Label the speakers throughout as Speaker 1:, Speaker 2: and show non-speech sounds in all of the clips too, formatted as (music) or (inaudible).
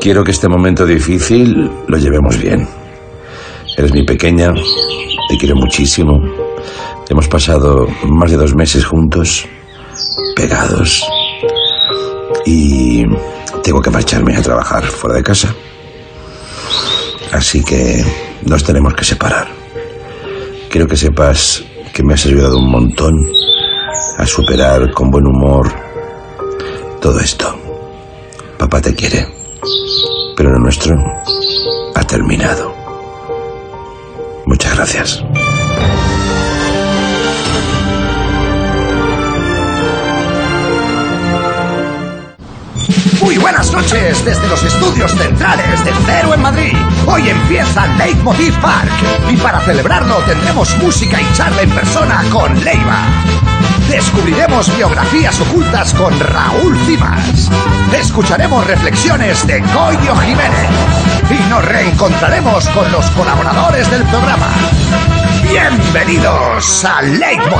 Speaker 1: Quiero que este momento difícil lo llevemos bien. Eres mi pequeña, te quiero muchísimo. Hemos pasado más de dos meses juntos, pegados. Y tengo que marcharme a trabajar fuera de casa. Así que nos tenemos que separar. Quiero que sepas que me has ayudado un montón a superar con buen humor todo esto. Papá te quiere, pero lo nuestro ha terminado. Muchas gracias.
Speaker 2: Muy buenas noches desde los estudios centrales de Cero en Madrid. Hoy empieza Leitmotiv Park y para celebrarlo tendremos música y charla en persona con Leiva. Descubriremos biografías ocultas con Raúl Cimas. Escucharemos reflexiones de Goyo Jiménez. Y nos reencontraremos con los colaboradores del programa. Bienvenidos a Leitmotiv.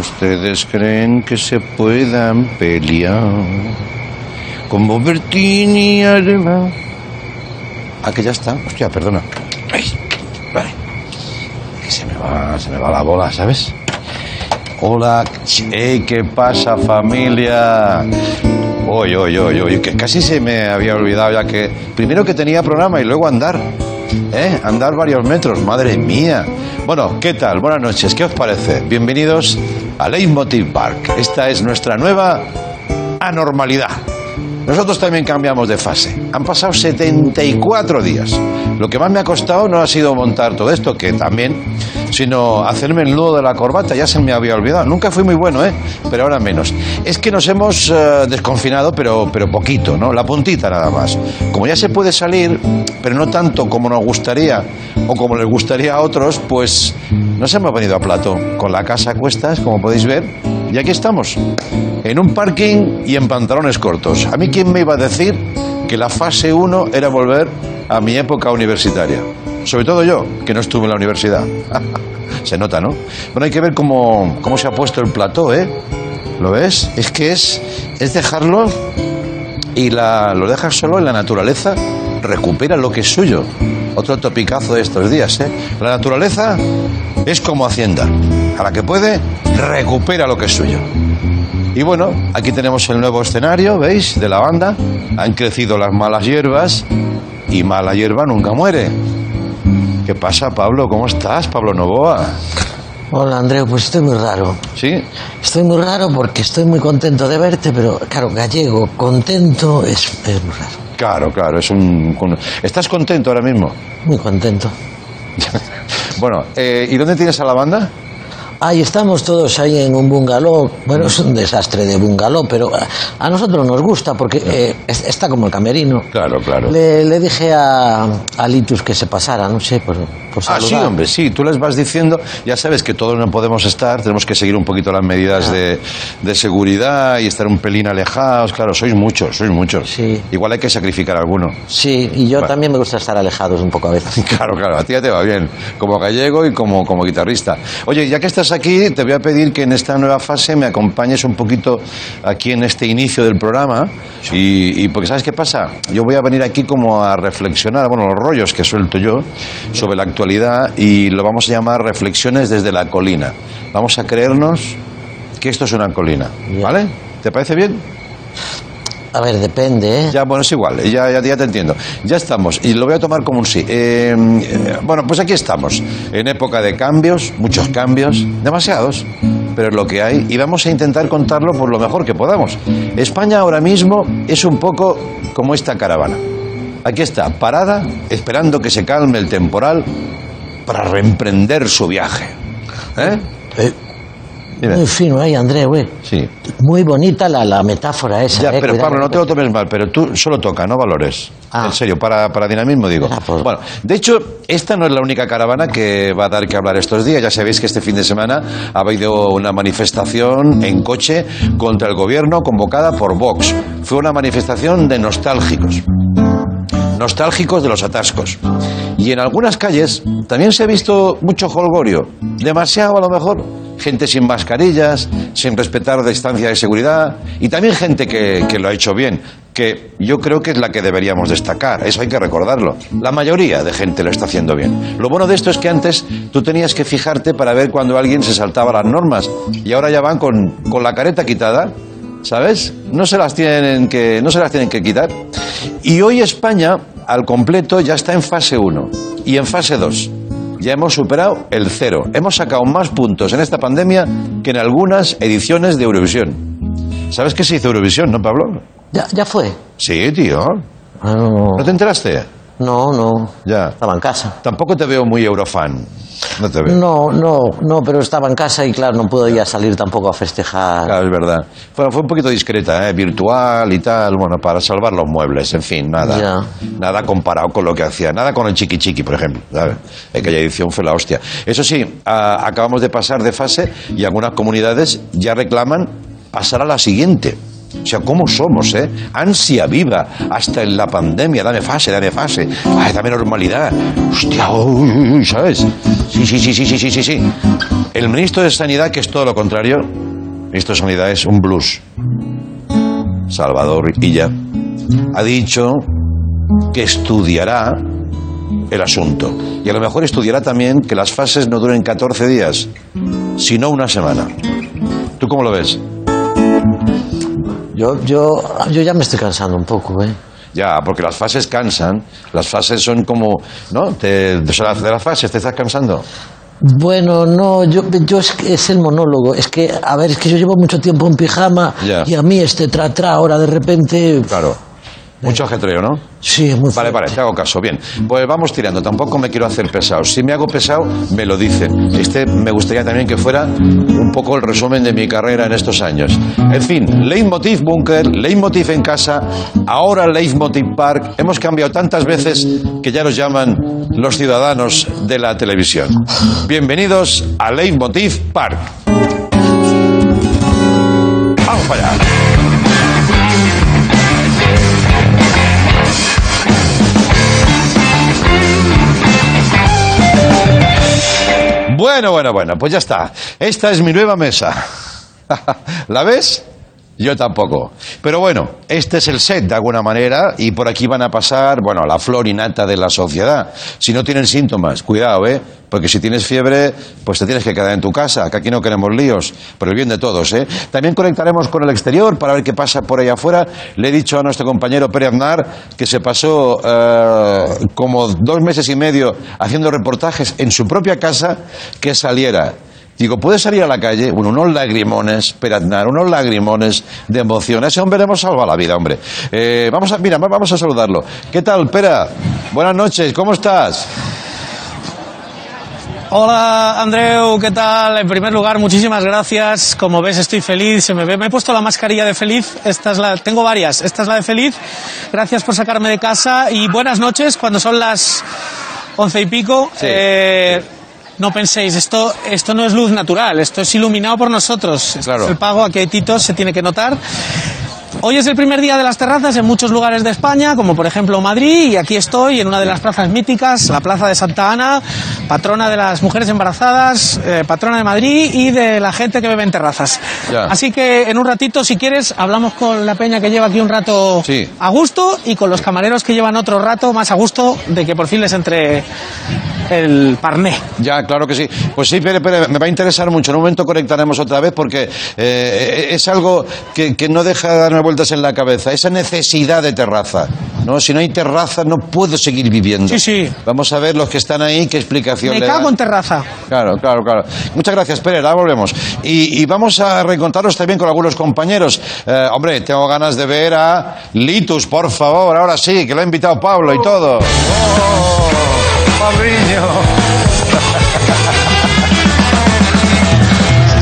Speaker 3: ¿Ustedes creen que se puedan pelear? Como Bertini y Arema. Ah, que ya está. Hostia, perdona. Ay, vale. Se me va, se me va la bola, ¿sabes? Hola, hey, ¿qué pasa familia? Oye, oye, oye, oye, que casi se me había olvidado ya que primero que tenía programa y luego andar. ¿Eh? Andar varios metros, madre mía. Bueno, ¿qué tal? Buenas noches, ¿qué os parece? Bienvenidos a Leitmotiv Park. Esta es nuestra nueva anormalidad. Nosotros también cambiamos de fase. Han pasado 74 días. Lo que más me ha costado no ha sido montar todo esto, que también, sino hacerme el nudo de la corbata. Ya se me había olvidado. Nunca fui muy bueno, ¿eh? Pero ahora menos. Es que nos hemos eh, desconfinado, pero, pero poquito, ¿no? La puntita nada más. Como ya se puede salir, pero no tanto como nos gustaría o como les gustaría a otros, pues nos hemos venido a plato. Con la casa a cuestas, como podéis ver. Y aquí estamos, en un parking y en pantalones cortos. A mí, ¿quién me iba a decir que la fase 1 era volver a mi época universitaria? Sobre todo yo, que no estuve en la universidad. (laughs) se nota, ¿no? Bueno, hay que ver cómo, cómo se ha puesto el plató, ¿eh? ¿Lo ves? Es que es, es dejarlo y la, lo dejas solo en la naturaleza, recupera lo que es suyo. Otro topicazo de estos días, ¿eh? La naturaleza es como Hacienda. A la que puede, recupera lo que es suyo. Y bueno, aquí tenemos el nuevo escenario, ¿veis? De la banda. Han crecido las malas hierbas y mala hierba nunca muere. ¿Qué pasa, Pablo? ¿Cómo estás, Pablo Novoa?
Speaker 4: Hola, Andreu, pues estoy muy raro.
Speaker 3: ¿Sí?
Speaker 4: Estoy muy raro porque estoy muy contento de verte, pero claro, gallego, contento es, es muy raro.
Speaker 3: Claro, claro, es un... ¿Estás contento ahora mismo?
Speaker 4: Muy contento. (laughs)
Speaker 3: Bueno, eh, ¿y dónde tienes a la banda?
Speaker 4: Ahí estamos todos ahí en un bungalow. Bueno, es un desastre de bungalow, pero a, nosotros nos gusta porque eh, es- está como el camerino.
Speaker 3: Claro, claro.
Speaker 4: Le, le dije a, a Litus que se pasara, no sé, por, por
Speaker 3: Ah, sí,
Speaker 4: saludar.
Speaker 3: hombre, sí, tú les vas diciendo, ya sabes que todos no podemos estar, tenemos que seguir un poquito las medidas de, de seguridad y estar un pelín alejados, claro, sois muchos, sois muchos.
Speaker 4: Sí.
Speaker 3: Igual hay que sacrificar a alguno.
Speaker 4: Sí, y yo
Speaker 3: Vale.
Speaker 4: también me gusta estar alejados un poco a veces. (laughs)
Speaker 3: Claro, claro, a ti ya te va bien, como gallego y como, como guitarrista. Oye, ya que estás aquí, te voy a pedir que en esta nueva fase me acompañes un poquito aquí en este inicio del programa. Y, y porque, ¿sabes qué pasa? Yo voy a venir aquí como a reflexionar, bueno, los rollos que suelto yo sobre la actualidad y lo vamos a llamar reflexiones desde la colina. Vamos a creernos que esto es una colina. ¿vale? ¿Te parece bien?
Speaker 4: A ver, depende, ¿eh?
Speaker 3: Ya, bueno, es igual, ya, ya, ya te entiendo. Ya estamos, y lo voy a tomar como un sí. Eh, eh, bueno, pues aquí estamos, en época de cambios, muchos cambios, demasiados, pero es lo que hay, y vamos a intentar contarlo por lo mejor que podamos. España ahora mismo es un poco como esta caravana. Aquí está, parada, esperando que se calme el temporal para reemprender su viaje. ¿Eh?
Speaker 4: Muy fino ahí, André, güey.
Speaker 3: Sí.
Speaker 4: Muy bonita la, la metáfora esa.
Speaker 3: Ya,
Speaker 4: eh,
Speaker 3: pero. Pablo, no te lo tomes mal, pero tú solo toca, no valores.
Speaker 4: Ah.
Speaker 3: En serio, para, para dinamismo digo.
Speaker 4: Pues.
Speaker 3: Bueno, de hecho, esta no es la única caravana que va a dar que hablar estos días. Ya sabéis que este fin de semana ha habido una manifestación en coche contra el gobierno convocada por Vox. Fue una manifestación de nostálgicos. Nostálgicos de los atascos. Y en algunas calles también se ha visto mucho holgorio. Demasiado a lo mejor. gente sin mascarillas, sin respetar la distancia de seguridad y también gente que, que lo ha hecho bien, que yo creo que es la que deberíamos destacar, eso hay que recordarlo. La mayoría de gente lo está haciendo bien. Lo bueno de esto es que antes tú tenías que fijarte para ver cuando alguien se saltaba las normas y ahora ya van con, con la careta quitada ¿sabes? No se las tienen que, no se las tienen que quitar. Y hoy España, al completo, ya está en fase 1 y en fase 2. Ya hemos superado el cero. Hemos sacado más puntos en esta pandemia que en algunas ediciones de Eurovisión. ¿Sabes qué se hizo Eurovisión, no, Pablo?
Speaker 4: Ya, ya fue.
Speaker 3: Sí, tío.
Speaker 4: Ah, no,
Speaker 3: ¿No te enteraste?
Speaker 4: No, no.
Speaker 3: Ya.
Speaker 4: Estaba en casa.
Speaker 3: Tampoco te veo muy eurofan. No te veo.
Speaker 4: No, no, no, pero estaba en casa y claro, no puedo ya salir tampoco a festejar.
Speaker 3: Claro, es verdad. Fue, fue un poquito discreta, ¿eh? virtual y tal, bueno, para salvar los muebles, en fin, nada.
Speaker 4: Ya.
Speaker 3: Nada comparado con lo que hacía. Nada con el chiqui chiqui, por ejemplo. ¿sabes? Aquella edición fue la hostia. Eso sí, a- acabamos de pasar de fase y algunas comunidades ya reclaman pasar a la siguiente. O sea, ¿cómo somos, eh? Ansia viva, hasta en la pandemia, dame fase, dame fase. Ay, dame normalidad. Hostia, uy, uy, uy, ¿sabes? Sí, sí, sí, sí, sí, sí, sí, sí. El ministro de Sanidad, que es todo lo contrario, el ministro de Sanidad es un blues. Salvador Illa ha dicho que estudiará el asunto. Y a lo mejor estudiará también que las fases no duren 14 días, sino una semana. ¿Tú cómo lo ves?
Speaker 4: Yo, yo, yo ya me estoy cansando un poco, ¿eh?
Speaker 3: Ya, porque las fases cansan. Las fases son como, ¿no? Te, de las- de las fases te estás cansando.
Speaker 4: Bueno, no, yo, yo es, es el monólogo. Es que, a ver, es que yo llevo mucho tiempo en pijama y a mí este tra-tra ahora de repente.
Speaker 3: Claro. Mucho ajetreo, ¿no?
Speaker 4: Sí, es muy
Speaker 3: Vale, vale, te hago caso. Bien, pues vamos tirando. Tampoco me quiero hacer pesado. Si me hago pesado, me lo dicen. Este me gustaría también que fuera un poco el resumen de mi carrera en estos años. En fin, Leitmotiv Bunker, Leitmotiv en casa, ahora Leitmotiv Park. Hemos cambiado tantas veces que ya nos llaman los ciudadanos de la televisión. Bienvenidos a Leitmotiv Park. Vamos para allá. Bueno, bueno, bueno, pues ya está. Esta es mi nueva mesa. (laughs) ¿La ves? Yo tampoco. Pero bueno, este es el set de alguna manera y por aquí van a pasar, bueno, la flor innata de la sociedad. Si no tienen síntomas, cuidado, ¿eh? Porque si tienes fiebre, pues te tienes que quedar en tu casa, que aquí no queremos líos, por el bien de todos, ¿eh? También conectaremos con el exterior para ver qué pasa por ahí afuera. Le he dicho a nuestro compañero Pere Aznar que se pasó eh, como dos meses y medio haciendo reportajes en su propia casa que saliera. Digo, ¿puede salir a la calle? Bueno, unos lagrimones, Peraznar, unos lagrimones de emoción. A ese hombre le hemos salvado la vida, hombre. Eh, vamos a, mira, vamos a saludarlo. ¿Qué tal, Pera? Buenas noches, ¿cómo estás?
Speaker 5: Hola Andreu, ¿qué tal? En primer lugar, muchísimas gracias. Como ves, estoy feliz. Se me ve. Me he puesto la mascarilla de feliz. Esta es la. Tengo varias. Esta es la de feliz. Gracias por sacarme de casa y buenas noches cuando son las once y pico.
Speaker 3: Sí,
Speaker 5: Eh, No penséis, esto, esto no es luz natural, esto es iluminado por nosotros.
Speaker 3: Claro.
Speaker 5: es el pago, aquí hay titos, se tiene que notar. Hoy es el primer día de las terrazas en muchos lugares de España, como por ejemplo Madrid, y aquí estoy en una de las plazas míticas, la Plaza de Santa Ana, patrona de las mujeres embarazadas, eh, patrona de Madrid y de la gente que bebe en terrazas.
Speaker 3: Ya.
Speaker 5: Así que en un ratito, si quieres, hablamos con la peña que lleva aquí un rato
Speaker 3: Sí.
Speaker 5: a gusto y con los camareros que llevan otro rato más a gusto de que por fin les entre el parné.
Speaker 3: Ya, claro que sí. Pues sí, Pere, Pere, me va a interesar mucho. En un momento conectaremos otra vez porque eh, es algo que, que no deja de darme vueltas en la cabeza. Esa necesidad de terraza. ¿no? Si no hay terraza, no puedo seguir viviendo.
Speaker 5: Sí, sí.
Speaker 3: Vamos a ver los que están ahí qué explicación
Speaker 5: Me
Speaker 3: le
Speaker 5: cago
Speaker 3: dan.
Speaker 5: en terraza.
Speaker 3: Claro, claro, claro. Muchas gracias, Pere. Ahora volvemos. Y, y vamos a reencontrarnos también con algunos compañeros. Eh, hombre, tengo ganas de ver a Litus, por favor. Ahora sí, que lo ha invitado Pablo y todo. ¡Oh, Pabliño!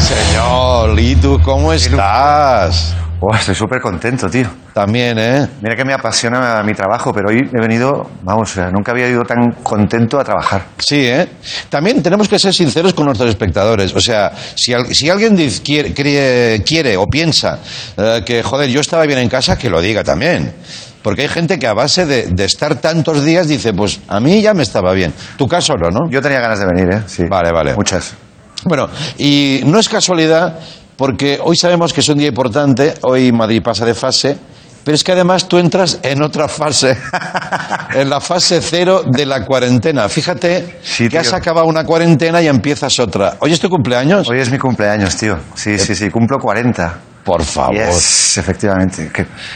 Speaker 3: Sí, señor. Litus, ¿cómo estás?
Speaker 6: Estoy súper contento, tío.
Speaker 3: También, ¿eh?
Speaker 6: Mira que me apasiona mi trabajo, pero hoy he venido, vamos, o sea, nunca había ido tan contento a trabajar.
Speaker 3: Sí, ¿eh? También tenemos que ser sinceros con nuestros espectadores. O sea, si, al- si alguien quiere, quiere o piensa eh, que, joder, yo estaba bien en casa, que lo diga también. Porque hay gente que a base de, de estar tantos días dice, pues a mí ya me estaba bien. Tu caso no, ¿no?
Speaker 6: Yo tenía ganas de venir, ¿eh? Sí.
Speaker 3: Vale, vale.
Speaker 6: Muchas.
Speaker 3: Bueno, y no es casualidad porque hoy sabemos que es un día importante, hoy Madrid pasa de fase, pero es que además tú entras en otra fase, (laughs) en la fase cero de la cuarentena. Fíjate
Speaker 6: Sí,
Speaker 3: que has acabado una cuarentena y empiezas otra. ¿Hoy es tu cumpleaños?
Speaker 6: Hoy es mi cumpleaños, tío. Sí, sí, sí, cumplo 40.
Speaker 3: Por favor.
Speaker 6: Yes, efectivamente.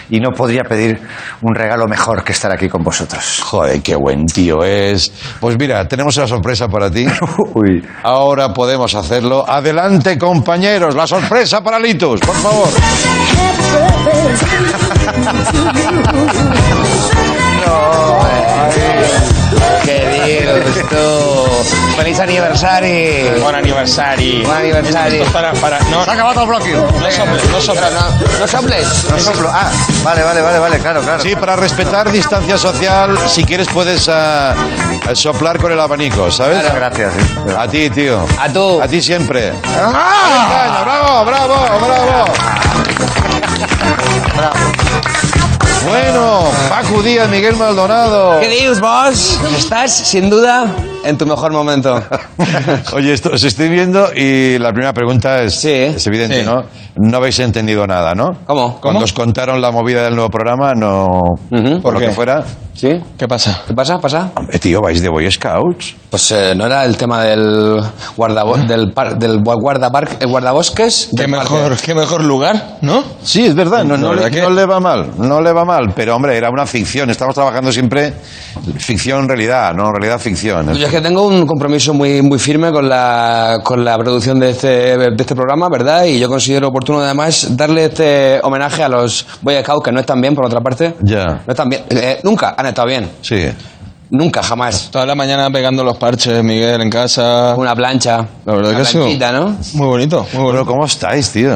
Speaker 6: Y no podría pedir un regalo mejor que estar aquí con vosotros.
Speaker 3: Joder, qué buen tío es. Pues mira, tenemos una sorpresa para ti. (laughs)
Speaker 6: Uy.
Speaker 3: Ahora podemos hacerlo. Adelante, compañeros, la sorpresa para Litus, por favor. (laughs)
Speaker 7: Que dius, tu? Feliç aniversari!
Speaker 8: Bon aniversari.
Speaker 7: Bon aniversari.
Speaker 8: Esto Para, para, no,
Speaker 6: Se ha acabado el bloqueo.
Speaker 8: no soples, no soples.
Speaker 7: No, no soples.
Speaker 6: No soplo. Ah, vale, vale, vale, vale, claro, claro.
Speaker 3: Sí, para respetar distancia social, si quieres puedes ah, soplar con el abanico, ¿sabes?
Speaker 6: Muchas gracias.
Speaker 3: A ti, tío.
Speaker 7: A tú.
Speaker 3: A ti siempre. ¡Ah! ¡Bravo, bravo, bravo! Bueno, Paco Díaz, Miguel Maldonado.
Speaker 7: ¿Qué dius, vos? Estás, sin duda, en tu mejor momento. (laughs)
Speaker 3: Oye, esto os estoy viendo y la primera pregunta es,
Speaker 7: Sí.
Speaker 3: es evidente,
Speaker 8: Sí.
Speaker 3: ¿no? No habéis entendido nada, ¿no?
Speaker 7: ¿Cómo?
Speaker 3: Cuando os contaron la movida del nuevo programa, no... Por lo
Speaker 8: ¿Por
Speaker 3: que
Speaker 8: qué?
Speaker 3: fuera...
Speaker 7: ¿Sí?
Speaker 8: ¿Qué pasa?
Speaker 7: ¿Qué pasa? ¿Pasa?
Speaker 3: Hombre, tío, vais de Boy Scouts.
Speaker 7: Pues eh, no era el tema del guardabo del, par- del guardabar- el guardabosques.
Speaker 8: ¿Qué
Speaker 7: del
Speaker 8: mejor, qué lugar, ¿no?
Speaker 3: Sí, es verdad, no, no, le,
Speaker 8: que-
Speaker 3: no le va mal, no le va mal, pero hombre, era una ficción, estamos trabajando siempre ficción, realidad, no realidad, ficción.
Speaker 7: Yo es que tengo un compromiso muy, muy firme con la, con la producción de este, de este programa, ¿verdad? Y yo considero oportuno además darle este homenaje a los Boy Scouts, que no están bien, por otra parte.
Speaker 3: Ya.
Speaker 7: No están bien. Eh, nunca han estado bien.
Speaker 3: Sí.
Speaker 7: Nunca, jamás.
Speaker 8: Toda la mañana pegando los parches, Miguel, en casa.
Speaker 7: Una plancha.
Speaker 8: La verdad
Speaker 7: una
Speaker 8: que sí.
Speaker 7: planchita, ¿no?
Speaker 8: Muy bonito, muy
Speaker 3: Bueno,
Speaker 8: bonito.
Speaker 3: ¿cómo estáis, tío?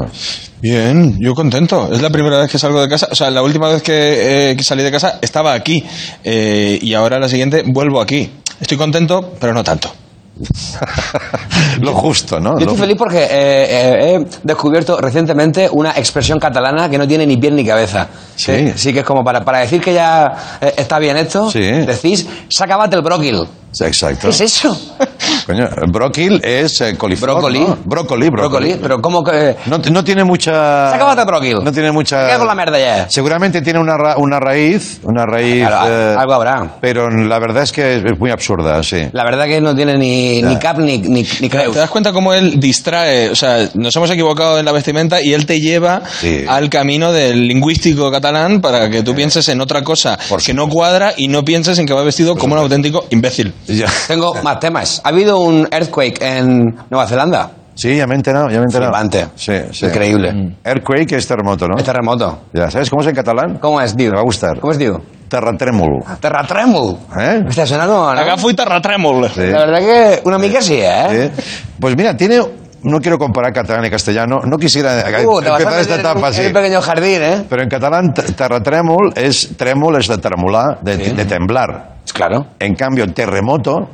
Speaker 8: Bien, yo contento. Es la primera vez que salgo de casa. O sea, la última vez que, eh, que salí de casa estaba aquí. Eh, y ahora la siguiente vuelvo aquí. Estoy contento, pero no tanto. (laughs)
Speaker 3: Lo justo, ¿no?
Speaker 7: Yo
Speaker 3: Lo-
Speaker 7: estoy feliz porque eh, eh, he descubierto recientemente una expresión catalana que no tiene ni pie ni cabeza.
Speaker 3: Sí.
Speaker 7: Que- sí, que es como para, para decir que ya eh, está bien esto,
Speaker 3: Sí.
Speaker 7: decís, sacabate el bróquil.
Speaker 3: Sí, Exacto.
Speaker 7: ¿Qué es eso? (laughs)
Speaker 3: Coño, bróquil es eh, coliflor,
Speaker 7: Brócoli.
Speaker 3: ¿no? Brócoli, brócoli.
Speaker 7: Brócoli, pero ¿cómo que...?
Speaker 3: No, no tiene mucha...
Speaker 7: Sacabate el bróquil.
Speaker 3: No tiene mucha...
Speaker 7: ¿Qué hago la merda ya?
Speaker 3: Seguramente tiene una, ra- una raíz, una raíz...
Speaker 7: Claro,
Speaker 3: eh,
Speaker 7: algo habrá.
Speaker 3: Pero la verdad es que es muy absurda, sí.
Speaker 7: La verdad que no tiene ni, ni cap ni, ni, ni creus.
Speaker 8: ¿Te das cuenta cómo él distrae? O sea, nos hemos equivocado en la vestimenta y él te lleva
Speaker 3: Sí.
Speaker 8: al camino del lingüístico catalán para que tú pienses en otra cosa
Speaker 3: Por
Speaker 8: que no cuadra y no pienses en que va vestido como un auténtico imbécil.
Speaker 3: Ya.
Speaker 7: Tengo más temas. ¿Ha habido un earthquake en Nueva Zelanda?
Speaker 3: Sí, ya me he enterado, ya me he enterado.
Speaker 7: Flipante.
Speaker 3: Sí, sí.
Speaker 7: Increíble.
Speaker 3: Earthquake es terremoto, ¿no?
Speaker 7: Es terremoto.
Speaker 3: Ya, ¿sabes cómo es en catalán?
Speaker 7: ¿Cómo es, tío?
Speaker 3: Te va a gustar.
Speaker 7: ¿Cómo es, tío?
Speaker 3: Terratrèmol.
Speaker 7: Terratrèmol.
Speaker 3: ¿Eh?
Speaker 7: Hòstia, sona no, no?
Speaker 8: Acá fui terratrèmol.
Speaker 3: Sí.
Speaker 7: La verdad que una mica sí, ¿eh?
Speaker 3: Sí. Pues mira, tiene... No quiero comparar catalán y castellano. No quisiera
Speaker 7: Uh, te vas a
Speaker 3: empezar esta etapa
Speaker 7: un-
Speaker 3: así.
Speaker 7: en un pequeño jardín, ¿eh?
Speaker 3: Pero en catalán, t- terratrèmol es... Trèmol es de tremolar, de,
Speaker 7: Sí.
Speaker 3: de temblar.
Speaker 7: Claro.
Speaker 3: En cambio, terremoto...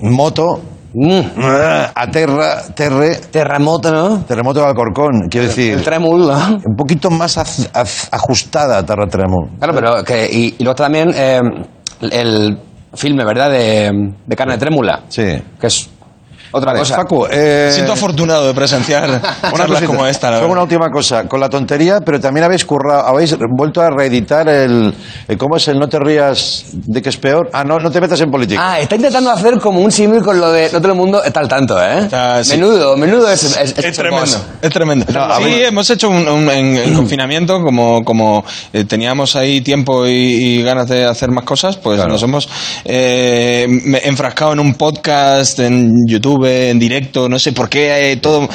Speaker 3: Moto...
Speaker 7: Mm.
Speaker 3: A terra... Terre...
Speaker 7: Terremoto, ¿no?
Speaker 3: Terremoto de Alcorcón. Quiero decir...
Speaker 7: El tremul, ¿no?
Speaker 3: Un poquito más az- az- ajustada terratrèmol.
Speaker 7: Claro, pero que... Y, y luego también eh, el filme, ¿verdad? De, de carne trémula.
Speaker 3: Sí.
Speaker 7: Que es otra
Speaker 3: Vale,
Speaker 7: cosa.
Speaker 3: Paco, eh,
Speaker 8: siento (laughs) afortunado de presenciar (laughs)
Speaker 3: una
Speaker 8: charlas como esta. la
Speaker 3: Solo una última cosa, con la tontería, pero también habéis currado, habéis vuelto a reeditar el, el- ¿cómo es el no te rías de que es peor? Ah, no, no te metas en política.
Speaker 7: Ah, está intentando hacer como un símil con lo de no todo el mundo está al tanto, ¿eh?
Speaker 8: Sí.
Speaker 7: Menudo, menudo es, es,
Speaker 8: Es tremendo, es tremendo.
Speaker 3: No,
Speaker 8: sí,
Speaker 3: ver.
Speaker 8: hemos hecho un, un- en, en confinamiento, como, como eh, teníamos ahí tiempo y, y ganas de hacer más cosas, pues
Speaker 3: Claro.
Speaker 8: nos hemos eh, enfrascado en un podcast, en YouTube, en directo, no sé por qué, eh, todo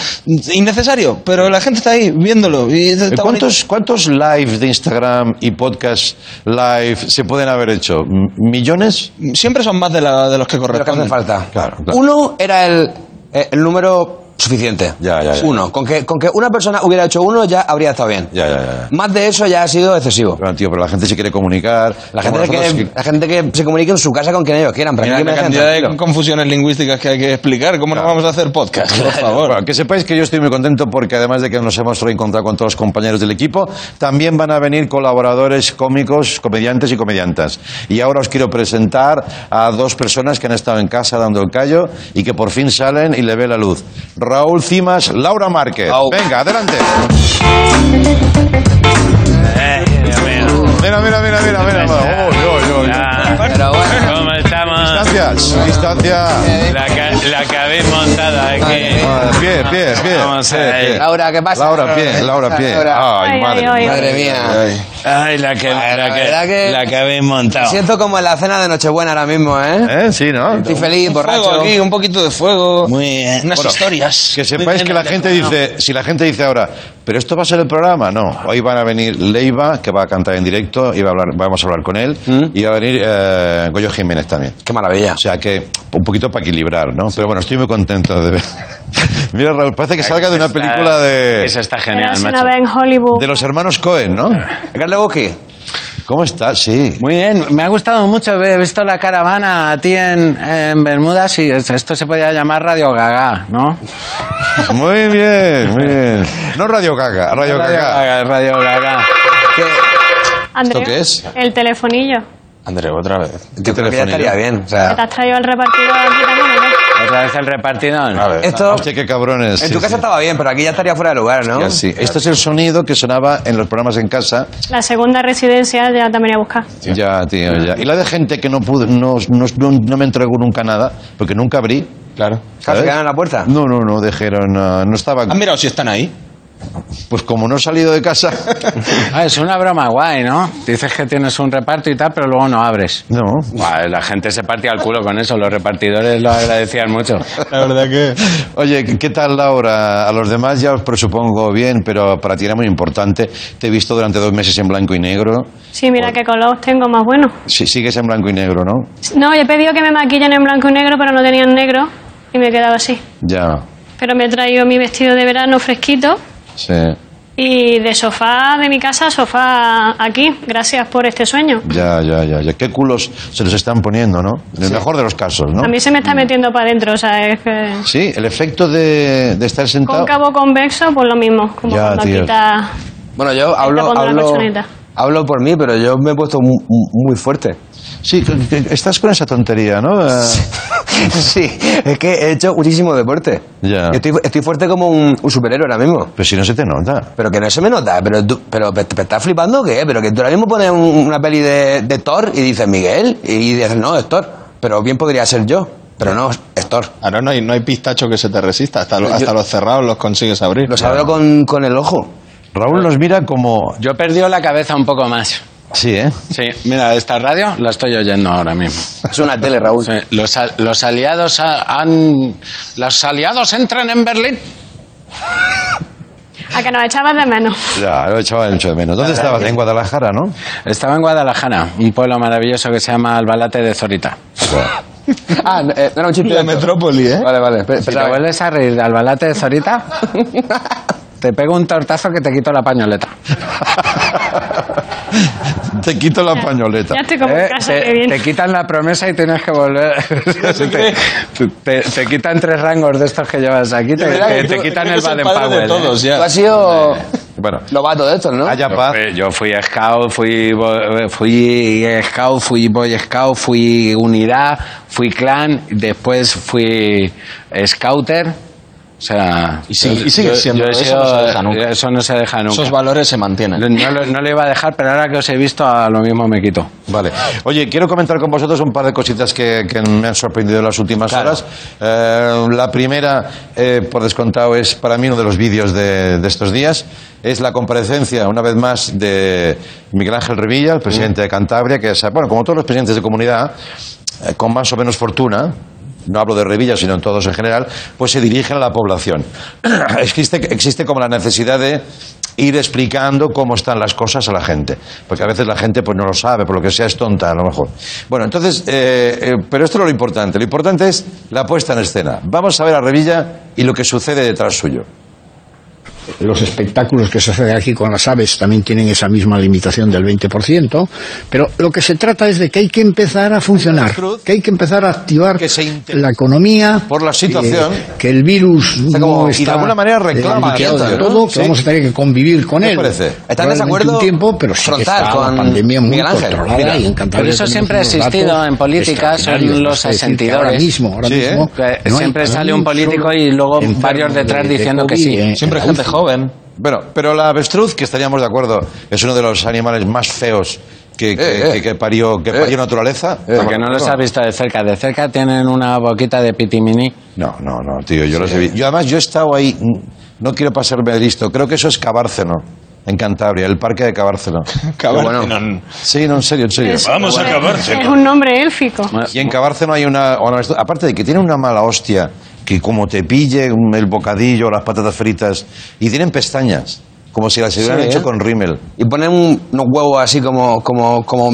Speaker 8: innecesario, pero la gente está ahí viéndolo. Y está bonito.
Speaker 3: ¿Cuántos, ¿Cuántos live de Instagram y podcast live se pueden haber hecho? ¿Millones?
Speaker 8: Siempre son más de, la- de los que
Speaker 7: de lo que hace
Speaker 8: corresponden.
Speaker 7: falta.
Speaker 3: Claro, claro.
Speaker 7: Uno era el, eh, el número suficiente.
Speaker 3: Ya, ya, ya.
Speaker 7: Uno. Con que, con que una persona hubiera hecho uno ya habría estado bien.
Speaker 3: Ya, ya, ya.
Speaker 7: Más de eso ya ha sido excesivo.
Speaker 3: Bueno, tío, pero la gente se quiere comunicar.
Speaker 7: La gente, que,
Speaker 3: nosotros
Speaker 7: la gente que se comunique en su casa con quien ellos quieran. Pero
Speaker 8: Mira la cantidad de confusiones lingüísticas que hay que explicar. ¿Cómo no vamos a hacer podcast? Por favor.
Speaker 3: Bueno, que sepáis que yo estoy muy contento porque además de que nos hemos reencontrado con todos los compañeros del equipo, también van a venir colaboradores cómicos, comediantes y comediantas. Y ahora os quiero presentar a dos personas que han estado en casa dando el callo y que por fin salen y le ve la luz. Raúl Cimas, Laura Márquez.
Speaker 7: Au.
Speaker 3: Venga, adelante.
Speaker 9: Eh, Dios mío.
Speaker 3: Mira, mira, mira, mira, mira. Uy, uy, uy.
Speaker 7: Pero bueno.
Speaker 9: ¿Cómo estamos?
Speaker 3: Distancias, distancia.
Speaker 9: La, la que habéis montado aquí.
Speaker 3: Ah, Pie, pie, pie.
Speaker 9: Vamos a ver.
Speaker 7: Laura, ¿qué pasa?
Speaker 3: Laura, pie, Laura, pie.
Speaker 7: Laura.
Speaker 3: Ay, madre.
Speaker 10: ay, ay.
Speaker 7: Madre mía.
Speaker 9: Ay, la que, la
Speaker 7: la
Speaker 9: que,
Speaker 7: que-
Speaker 9: la que habéis montado.
Speaker 7: Siento como en la cena de Nochebuena ahora mismo, ¿eh?
Speaker 3: ¿Eh? Sí, ¿no?
Speaker 7: Estoy feliz,
Speaker 8: Fuego
Speaker 7: borracho.
Speaker 8: aquí, un poquito de fuego.
Speaker 9: Muy bien.
Speaker 8: Unas
Speaker 3: Bueno,
Speaker 8: historias.
Speaker 3: Que sepáis que la gente dice, si la gente dice ahora, pero esto va a ser el programa, no. Hoy van a venir Leiva, que va a cantar en directo, y va a hablar, vamos a hablar con él, y va a venir eh, Goyo Jiménez también.
Speaker 7: Qué maravilla.
Speaker 3: O sea que un poquito para equilibrar, ¿no? Pero bueno, estoy muy contento de ver. (laughs) Mira, Raúl, parece que salga de una
Speaker 9: Está-
Speaker 3: película de,
Speaker 9: Eso está genial, macho.
Speaker 10: una vez en Hollywood.
Speaker 3: de los hermanos Cohen, ¿no?
Speaker 7: Busqui.
Speaker 3: ¿Cómo estás? Sí.
Speaker 9: Muy bien, me ha gustado mucho. He visto la caravana a ti en, en Bermudas y esto se podía llamar Radio Gaga, ¿no? (laughs)
Speaker 3: Muy bien, muy bien. No Radio Gaga, Radio Gaga.
Speaker 9: Radio Gaga.
Speaker 10: Andreu,
Speaker 8: qué es?
Speaker 10: El telefonillo.
Speaker 8: André, otra vez.
Speaker 7: Ya
Speaker 3: telefonillo?
Speaker 7: estaría bien. O
Speaker 10: ¿Que
Speaker 7: sea,
Speaker 10: te has traído el repartidor aquí también qué?
Speaker 9: Otra vez el repartidor.
Speaker 8: A ver.
Speaker 7: esto
Speaker 3: Hostia, qué cabrones.
Speaker 7: en
Speaker 3: sí,
Speaker 7: tu casa
Speaker 3: sí.
Speaker 7: estaba bien, pero aquí ya estaría fuera de lugar, ¿no?
Speaker 3: Ya, sí. Este es el sonido que sonaba en los programas en casa.
Speaker 10: La segunda residencia ya venía a buscar.
Speaker 3: Ya, tío, ya. Y la de gente que no pude, no, no, no- no me entregó nunca nada, porque nunca abrí.
Speaker 8: Claro.
Speaker 7: ¿Se quedaron en la puerta?
Speaker 3: No, no, no, dijeron, ah, no estaban.
Speaker 8: ¿Han mirado si están ahí?
Speaker 3: Pues como no he salido de casa. (laughs)
Speaker 9: Ah, es una broma guay, ¿no? Dices que tienes un reparto y tal, pero luego no abres.
Speaker 3: No.
Speaker 9: La gente se partía el culo con eso, los repartidores lo agradecían mucho.
Speaker 8: La verdad que...
Speaker 3: Oye, ¿qué tal, Laura? A los demás ya os presupongo bien, pero para ti era muy importante. Te he visto durante dos meses en blanco y negro.
Speaker 10: Sí, mira qué color tengo más bueno.
Speaker 3: Sí, sigues en blanco y negro, ¿no?
Speaker 10: No, he pedido que me maquillen en blanco y negro, pero no tenían negro y me he quedado así.
Speaker 3: Ya,
Speaker 10: Pero me he traído mi vestido de verano fresquito
Speaker 3: sí.
Speaker 10: y de sofá de mi casa a sofá aquí. Gracias por este sueño.
Speaker 3: Ya, ya, ya, ya. ¿Qué culos se los están poniendo, no? En el mejor de los casos, ¿no?
Speaker 10: A mí se me está metiendo para adentro, o sea, es que...
Speaker 3: Sí, el efecto de, de estar sentado.
Speaker 10: Cóncavo convexo, pues lo mismo, como
Speaker 3: Ya,
Speaker 10: cuando
Speaker 3: tío.
Speaker 10: quita...
Speaker 7: Bueno, yo hablo, hablo, hablo por mí, pero yo me he puesto mu- mu- muy, fuerte.
Speaker 3: Sí, estás con esa tontería, ¿no? Eh, (laughs)
Speaker 7: sí, es que he hecho muchísimo deporte.
Speaker 3: Ya.
Speaker 7: Estoy, estoy fuerte como un, un superhéroe ahora mismo.
Speaker 3: Pero si no se te nota.
Speaker 7: Pero que no se me nota, pero tú, pero ¿te, te estás flipando o qué? Pero que tú ahora mismo pones un- una peli de, de Thor y dices Miguel, y dices, no, es Thor. Pero bien podría ser yo, pero no, es Thor.
Speaker 8: Ahora no hay, no hay pistacho que se te resista. Hasta, lo- hasta los cerrados los consigues abrir.
Speaker 7: Lo abro con, con el ojo.
Speaker 3: Raúl nos mira como.
Speaker 9: Yo he perdido la cabeza un poco más.
Speaker 3: Sí, ¿eh?
Speaker 9: Sí, mira, esta radio la estoy oyendo ahora mismo.
Speaker 7: Es una tele, Raúl.
Speaker 9: Sí, los, al- los aliados ha- han... Los aliados entran en Berlín.
Speaker 10: A que nos echabas de menos.
Speaker 3: Ya, lo echaba mucho de menos. ¿Dónde estabas? En Guadalajara, ¿no?
Speaker 9: Estaba en Guadalajara, un pueblo maravilloso que se llama Albalate de Zorita. (laughs)
Speaker 7: Ah, no, eh, no era un chiste.
Speaker 8: La
Speaker 7: de
Speaker 8: metrópoli, ¿eh?
Speaker 7: Vale, vale. Pe-
Speaker 9: Si te vuelves a reír de Albalate de Zorita, (laughs) te pego un tortazo que te quito la pañoleta. (laughs)
Speaker 3: Te quito la pañoleta.
Speaker 10: Ya estoy como
Speaker 9: Eh,
Speaker 10: en casa,
Speaker 9: te,
Speaker 10: bien.
Speaker 9: te quitan la promesa y tienes que volver. (laughs) te, te- te quitan tres rangos de estos que llevas aquí, te,
Speaker 8: tú-
Speaker 9: quitan el Baden Powell. ¿eh?
Speaker 8: todos, ya.
Speaker 7: Tú has sido
Speaker 3: Bueno,
Speaker 7: novato de estos, ¿no?
Speaker 3: haya
Speaker 9: Yo
Speaker 3: paz.
Speaker 9: fui, yo fui scout, fui, bo- fui scout, fui boy scout, fui unidad, fui clan, después fui scouter. O sea,
Speaker 8: Y sigue-
Speaker 9: yo-
Speaker 8: y sigue
Speaker 9: yo-
Speaker 8: siendo,
Speaker 9: yo he
Speaker 8: eso
Speaker 9: sido-
Speaker 8: no se deja nunca.
Speaker 9: Eso no se deja nunca.
Speaker 8: Esos valores se mantienen.
Speaker 9: No, no le iba a dejar, pero ahora que os he visto, a lo mismo me quito.
Speaker 3: Vale. Oye, quiero comentar con vosotros un par de cositas que, que me han sorprendido en las últimas horas. Eh, la primera, eh, por descontado, es para mí uno de los vídeos de, de estos días. Es la comparecencia, una vez más, de Miguel Ángel Revilla, el presidente de Cantabria, que es, bueno, como todos los presidentes de comunidad, eh, con más o menos fortuna, no hablo de Revilla, sino en todos en general, pues se dirigen a la población. (clears throat) existe, como la necesidad de ir explicando cómo están las cosas a la gente, porque a veces la gente pues no lo sabe, por lo que sea es tonta a lo mejor. Bueno, entonces, eh, eh, pero esto no es lo importante, lo importante es la puesta en escena. Vamos a ver a Revilla y lo que sucede detrás suyo.
Speaker 11: Los espectáculos que se hacen aquí con las aves también tienen esa misma limitación del 20%, pero lo que se trata es de que hay que empezar a funcionar, que hay que empezar a activar la economía,
Speaker 3: por la situación,
Speaker 11: que, que el virus
Speaker 3: O sea, como-
Speaker 11: no
Speaker 3: y
Speaker 11: está
Speaker 3: de alguna manera reclama
Speaker 11: eh, liquidado
Speaker 3: esto,
Speaker 11: del
Speaker 3: ¿no?
Speaker 11: todo, que
Speaker 3: Sí.
Speaker 11: vamos a tener que convivir con
Speaker 3: ¿Qué
Speaker 11: él.
Speaker 7: de acuerdo
Speaker 11: un tiempo, pero sí que está
Speaker 7: con
Speaker 11: la pandemia muy
Speaker 7: Miguel Ángel?
Speaker 11: controlada
Speaker 7: Mira,
Speaker 11: y en
Speaker 9: pero eso siempre ha existido en política, son
Speaker 11: extraordinarios.
Speaker 9: los
Speaker 11: que
Speaker 9: asentidores.
Speaker 11: Ahora mismo, ahora
Speaker 3: Sí, ¿eh?
Speaker 11: mismo
Speaker 9: Que
Speaker 11: no hay
Speaker 9: siempre sale un político y luego varios detrás
Speaker 11: de- de
Speaker 9: diciendo que sí.
Speaker 11: en-
Speaker 8: Siempre
Speaker 11: en.
Speaker 8: Joven.
Speaker 3: Bueno, pero la avestruz, que estaríamos de acuerdo, es uno de los animales más feos que, que,
Speaker 7: Eh, eh.
Speaker 3: que- que parió, que parió naturaleza.
Speaker 9: Porque no los ha visto de cerca. De cerca tienen una boquita de pitimini.
Speaker 3: No, no, no, tío, yo los he visto. Yo además, yo he estado ahí, no quiero pasarme de listo, creo que eso es Cabárceno, en Cantabria, el parque de Cabárceno. (laughs)
Speaker 8: Cabárceno.
Speaker 3: Sí, no, en serio, en serio.
Speaker 10: Es-
Speaker 8: Vamos a acabarse.
Speaker 10: Es un nombre élfico.
Speaker 3: Y en Cabárceno hay una, aparte de que tiene una mala hostia, que como te pille el bocadillo, las patatas fritas, y tienen pestañas, como si las hubieran
Speaker 7: Sí,
Speaker 3: hecho
Speaker 7: ¿eh?
Speaker 3: con rímel.
Speaker 7: Y ponen un- unos huevos así como, como, como,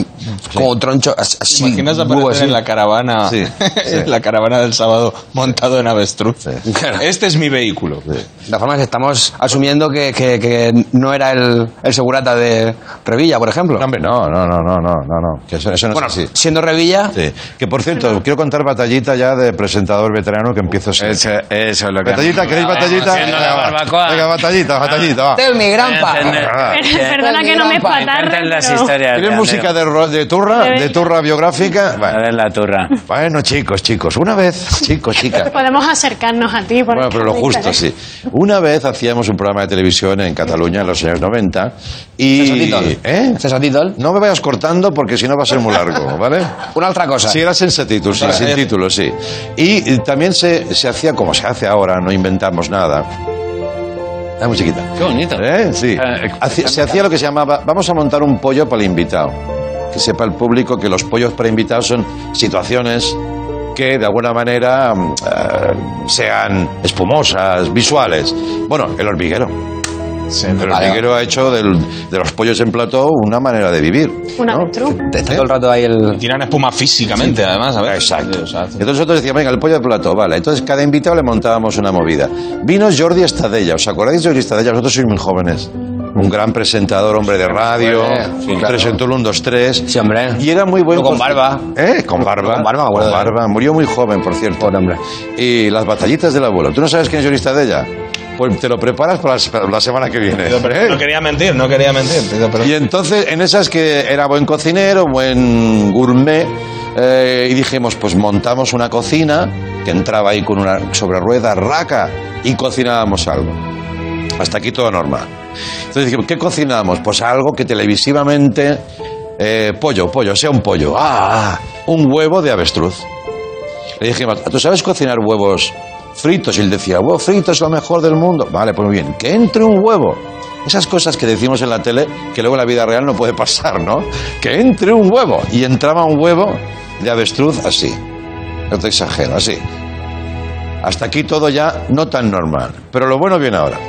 Speaker 7: como troncho, as-
Speaker 8: ¿Te
Speaker 7: así.
Speaker 8: imaginas aparecer
Speaker 7: así?
Speaker 8: en la caravana,
Speaker 3: Sí, (laughs) sí.
Speaker 8: en la caravana del sábado montado en avestruz?
Speaker 7: Claro.
Speaker 8: Este es mi vehículo.
Speaker 7: De todas formas, estamos asumiendo que, que, que no era el, el segurata de Revilla, por ejemplo.
Speaker 3: No, hombre, no, no, no, no, no, no, no, que eso, eso no
Speaker 7: bueno,
Speaker 3: es así.
Speaker 7: siendo Revilla,
Speaker 3: Sí. Que por cierto, quiero contar batallita ya de presentador veterano que empiezo a ser.
Speaker 9: Eso, eso es lo que...
Speaker 3: Batallita, ¿queréis batallita? Venga, batallita, batallita, va.
Speaker 7: Tell me, grandpa.
Speaker 3: Ah.
Speaker 10: Perdona que no me
Speaker 9: historias.
Speaker 3: ¿Tienes música de, de turra? ¿De turra biográfica?
Speaker 9: A
Speaker 3: Bueno,
Speaker 9: ver la turra.
Speaker 3: bueno, chicos, chicos, una vez, chicos, chicas.
Speaker 10: Podemos acercarnos a ti.
Speaker 3: Bueno, pero lo justo, sí. Una vez hacíamos un programa de televisión en Cataluña en los años 90 y... ¿Eh? No me vayas cortando porque si no va a ser muy largo, ¿vale? (laughs)
Speaker 7: Una otra cosa.
Speaker 3: Sí, era sensatitud, sí, sin título, sí. Y, y también se, se hacía como se hace ahora, no inventamos nada.
Speaker 9: Qué bonito.
Speaker 3: ¿Eh? Sí.
Speaker 9: Eh,
Speaker 3: Hacía- se hacía lo que se llamaba, vamos a montar un pollo para el invitado. Que sepa el público que los pollos para invitados son situaciones que de alguna manera mm, eh, sean espumosas, visuales. Bueno, el hormiguero. El hormiguero ha hecho del- de los pollos en plató una manera de vivir.
Speaker 10: Una
Speaker 3: ¿no?
Speaker 7: Está todo el rato ahí el...
Speaker 8: Tiran espuma físicamente, además, a ver.
Speaker 3: Exacto. Entonces nosotros decíamos, venga, el pollo de plato, vale. Entonces cada invitado le montábamos una movida. Vino Jordi Estadella, ¿os acordáis de Jordi Estadella? Nosotros sois muy jóvenes. Un gran presentador, hombre de radio,
Speaker 7: Sí, claro.
Speaker 3: presentó el 1, 2, 3.
Speaker 7: Sí, hombre.
Speaker 3: Y era muy buen...
Speaker 7: Con barba.
Speaker 3: ¿Eh? Con barba.
Speaker 7: Con barba, me acuerdo
Speaker 3: Con
Speaker 7: de
Speaker 3: barba. Murió muy joven, por cierto.
Speaker 7: Pobre hombre.
Speaker 3: Y las batallitas del abuelo. ¿Tú no sabes quién es Jordi Estadella? Pues te lo preparas para la, semana que viene. ¿eh?
Speaker 8: No quería mentir, no quería mentir.
Speaker 3: Y entonces, en esas que era buen cocinero, buen gourmet, eh, y dijimos, pues montamos una cocina que entraba ahí con una sobre ruedas, raca, y cocinábamos algo. Hasta aquí todo normal. Entonces dijimos, ¿qué cocinamos? Pues algo que televisivamente, eh, pollo, pollo, sea un pollo. Ah, un huevo de avestruz. Le dijimos, ¿tú sabes cocinar huevos fritos? Y él decía, huevo frito es lo mejor del mundo. Vale, pues muy bien, que entre un huevo. Esas cosas que decimos en la tele que luego en la vida real no puede pasar, ¿no? Que entre un huevo. Y entraba un huevo de avestruz así. No te exagero, así. Hasta aquí todo ya no tan normal. Pero lo bueno viene ahora.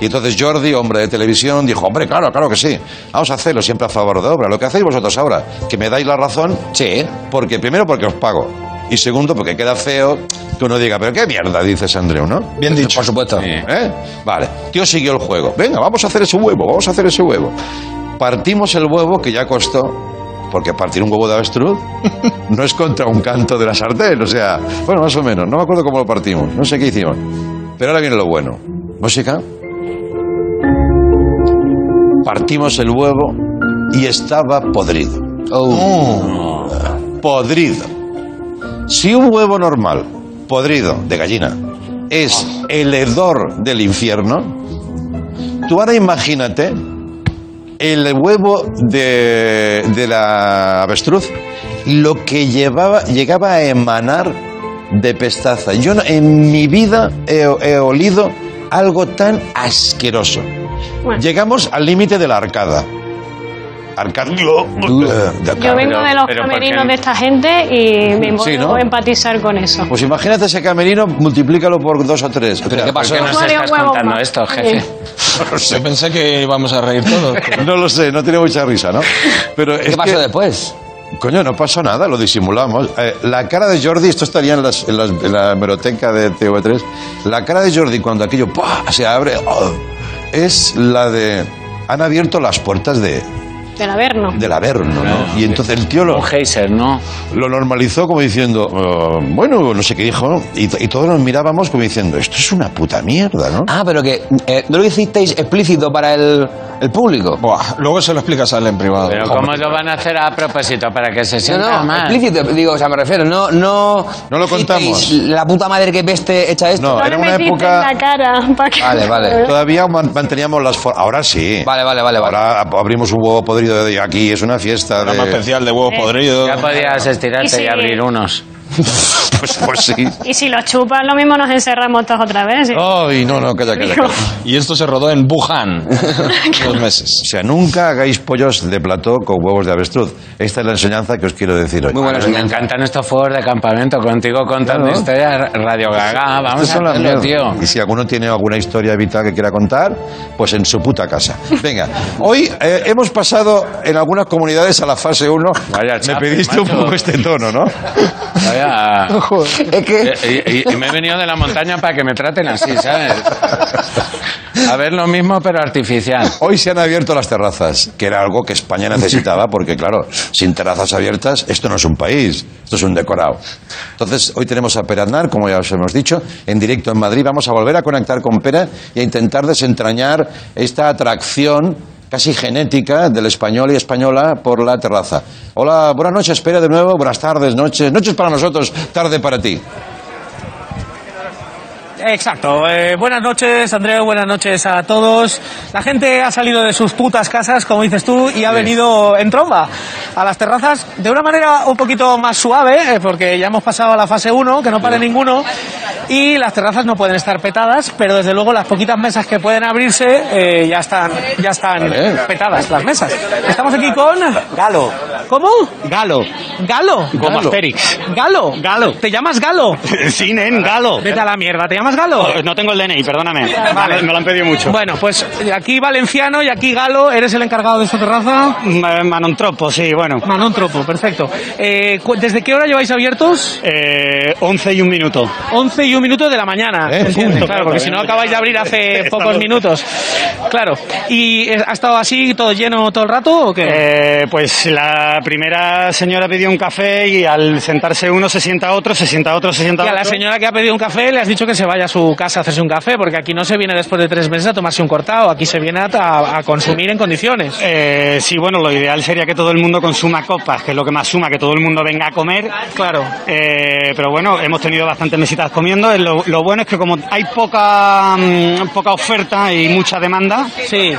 Speaker 3: Y entonces Jordi, hombre de televisión, dijo, hombre, claro, claro que sí. Vamos a hacerlo siempre a favor de obra. Lo que hacéis vosotros ahora, que me dais la razón.
Speaker 7: Sí.
Speaker 3: Porque, primero, porque os pago. Y segundo, porque queda feo que uno diga, pero qué mierda, dices Andreu, ¿no?
Speaker 8: Bien dicho.
Speaker 7: Por supuesto.
Speaker 3: ¿Eh? Vale, tío siguió el juego. Venga, vamos a hacer ese huevo, vamos a hacer ese huevo. Partimos el huevo que ya costó, porque partir un huevo de avestruz (laughs) no es contra un canto de la sartén, o sea, bueno, más o menos, no me acuerdo cómo lo partimos, no sé qué hicimos. Pero ahora viene lo bueno. Música. Partimos el huevo y estaba podrido.
Speaker 7: Oh.
Speaker 3: Podrido. Si un huevo normal, podrido, de gallina, es el hedor del infierno, tú ahora imagínate el huevo de, de la avestruz, lo que llevaba, llegaba a emanar de pestaza. Yo no- en mi vida he, he olido algo tan asqueroso. Llegamos al límite de la arcada. Arcangelo. eh, de
Speaker 10: Yo vengo de los
Speaker 12: pero ¿por
Speaker 10: camerinos de esta gente y me puedo
Speaker 3: Sí, ¿no?
Speaker 10: empatizar con eso.
Speaker 3: Pues imagínate ese camerino, multiplícalo por dos o tres.
Speaker 7: ¿Pero qué pasó?
Speaker 9: ¿Por qué nos
Speaker 10: Vale,
Speaker 9: estás contando
Speaker 10: más.
Speaker 9: esto, jefe? (laughs)
Speaker 8: Yo pensé que íbamos a reír todos. (laughs)
Speaker 3: No lo sé, no tiene mucha risa, ¿no? Pero
Speaker 7: ¿Qué pasó
Speaker 3: que-
Speaker 7: después?
Speaker 3: Coño, no pasó nada, lo disimulamos. Eh, la cara de Jordi, esto estaría en, las- en las- en la hemeroteca de TV3, la cara de Jordi cuando aquello ¡pua! se abre oh, es la de... Han abierto las puertas de,
Speaker 10: Del Averno.
Speaker 3: del Averno, ¿no? Y entonces el tío lo,
Speaker 9: Un geyser, ¿no?
Speaker 3: lo normalizó como diciendo, "Oh, bueno, no sé qué dijo, y, y todos nos mirábamos como diciendo, esto es una puta mierda, ¿no?
Speaker 7: Ah, pero que eh, no lo hicisteis explícito para el, el público.
Speaker 8: Buah, luego se lo explicas a él en privado.
Speaker 9: Pero ¿cómo lo van a hacer a propósito? Para que se
Speaker 7: No,
Speaker 9: sienta
Speaker 7: no,
Speaker 9: mal.
Speaker 7: explícito, digo, o sea, me refiero, no, no.
Speaker 3: No lo contamos.
Speaker 7: La puta madre que peste echa esto.
Speaker 3: No,
Speaker 10: No
Speaker 3: era una época...
Speaker 10: en la cara (laughs) para que...
Speaker 7: Vale, vale.
Speaker 3: Todavía man- manteníamos las formas. Ahora sí.
Speaker 7: Vale, vale, vale, vale.
Speaker 3: Ahora ab- abrimos un huevo podrido de aquí, es una fiesta
Speaker 8: Programa
Speaker 3: de...
Speaker 8: especial de huevos
Speaker 10: Eh,
Speaker 8: podridos.
Speaker 9: Ya podías
Speaker 10: Y
Speaker 9: estirarte
Speaker 10: si-
Speaker 9: y abrir unos. (laughs)
Speaker 3: Pues, pues sí.
Speaker 10: Y si los chupas, lo mismo nos encerramos todos otra vez. ¿sí?
Speaker 3: Ay, no, no, calla, calla, calla.
Speaker 8: Y esto se rodó en Wuhan. (laughs) Dos meses.
Speaker 3: O sea, nunca hagáis pollos de plató con huevos de avestruz. Esta es la enseñanza que os quiero decir hoy.
Speaker 7: Muy buena
Speaker 9: Me encantan estos fuegos de campamento contigo contando
Speaker 3: Claro.
Speaker 9: historias Radio Gaga. Vamos a hacerlo, tío.
Speaker 3: Y si alguno tiene alguna historia vital que quiera contar, pues en su puta casa. Venga, hoy eh, hemos pasado en algunas comunidades a la fase 1.
Speaker 9: Vaya
Speaker 3: Me
Speaker 9: chape,
Speaker 3: pediste un
Speaker 9: macho.
Speaker 3: poco este tono, ¿no?
Speaker 9: Vaya. (laughs)
Speaker 7: Es que.
Speaker 9: Y, y- y me he venido de la montaña para que me traten así, ¿sabes? A ver lo mismo, pero artificial.
Speaker 3: Hoy se han abierto las terrazas, que era algo que España necesitaba, (laughs) porque claro, sin terrazas abiertas, esto no es un país, esto es un decorado. Entonces, hoy tenemos a Pere Aznar, como ya os hemos dicho, en directo en Madrid. Vamos a volver a conectar con Pere y a intentar desentrañar esta atracción casi genética del español y española por la terraza. Hola, buenas noches, Pere, de nuevo. Buenas tardes, noches. Noches para nosotros, tarde para ti.
Speaker 5: Exacto. Eh, buenas noches, Andreu. Buenas noches a todos. La gente ha salido de sus putas casas, como dices tú, y ha venido en tromba a las terrazas de una manera un poquito más suave, eh, porque ya hemos pasado a la fase 1, que no pare ninguno, y las terrazas no pueden estar petadas, pero desde luego las poquitas mesas que pueden abrirse eh, ya están, ya están
Speaker 3: Vale.
Speaker 5: petadas las mesas. Estamos aquí con
Speaker 13: Galo.
Speaker 5: ¿Cómo?
Speaker 13: Galo.
Speaker 5: Galo.
Speaker 13: Como
Speaker 3: Galo.
Speaker 13: Asterix.
Speaker 5: Galo.
Speaker 13: Galo.
Speaker 5: ¿Te llamas Galo? (laughs)
Speaker 13: Sí, nen, Galo.
Speaker 5: Vete a la mierda. ¿Te llamas Galo?
Speaker 13: No tengo el DNI, perdóname.
Speaker 5: Vale.
Speaker 13: Me lo han pedido mucho.
Speaker 5: Bueno, pues aquí Valenciano y aquí Galo, ¿eres el encargado de esta terraza?
Speaker 13: Ma- Manontropo, sí, bueno.
Speaker 5: Manón Tropo, perfecto. Eh, ¿Desde qué hora lleváis abiertos?
Speaker 13: Eh, 11 y un minuto.
Speaker 5: 11 y un minuto de la mañana.
Speaker 3: Eh,
Speaker 13: punto.
Speaker 5: Claro, porque si no acabáis de abrir hace (laughs) pocos minutos. Claro. ¿Y eh, ha estado así todo lleno todo el rato o qué?
Speaker 13: Eh, pues la primera señora pidió un café y al sentarse uno se sienta otro, se sienta otro, se sienta
Speaker 5: Y a
Speaker 13: otro.
Speaker 5: la señora que ha pedido un café le has dicho que se vaya a su casa a hacerse un café, porque aquí no se viene después de tres meses a tomarse un cortado, aquí se viene a, a- consumir en condiciones.
Speaker 13: Eh, sí, bueno, lo ideal sería que todo el mundo consuma copas, que es lo que más suma, que todo el mundo venga a comer.
Speaker 5: Claro.
Speaker 13: Eh, pero bueno, hemos tenido bastantes mesitas comiendo. Eh, Lo, lo bueno es que como hay poca, mm, poca oferta y mucha demanda,
Speaker 5: Sí.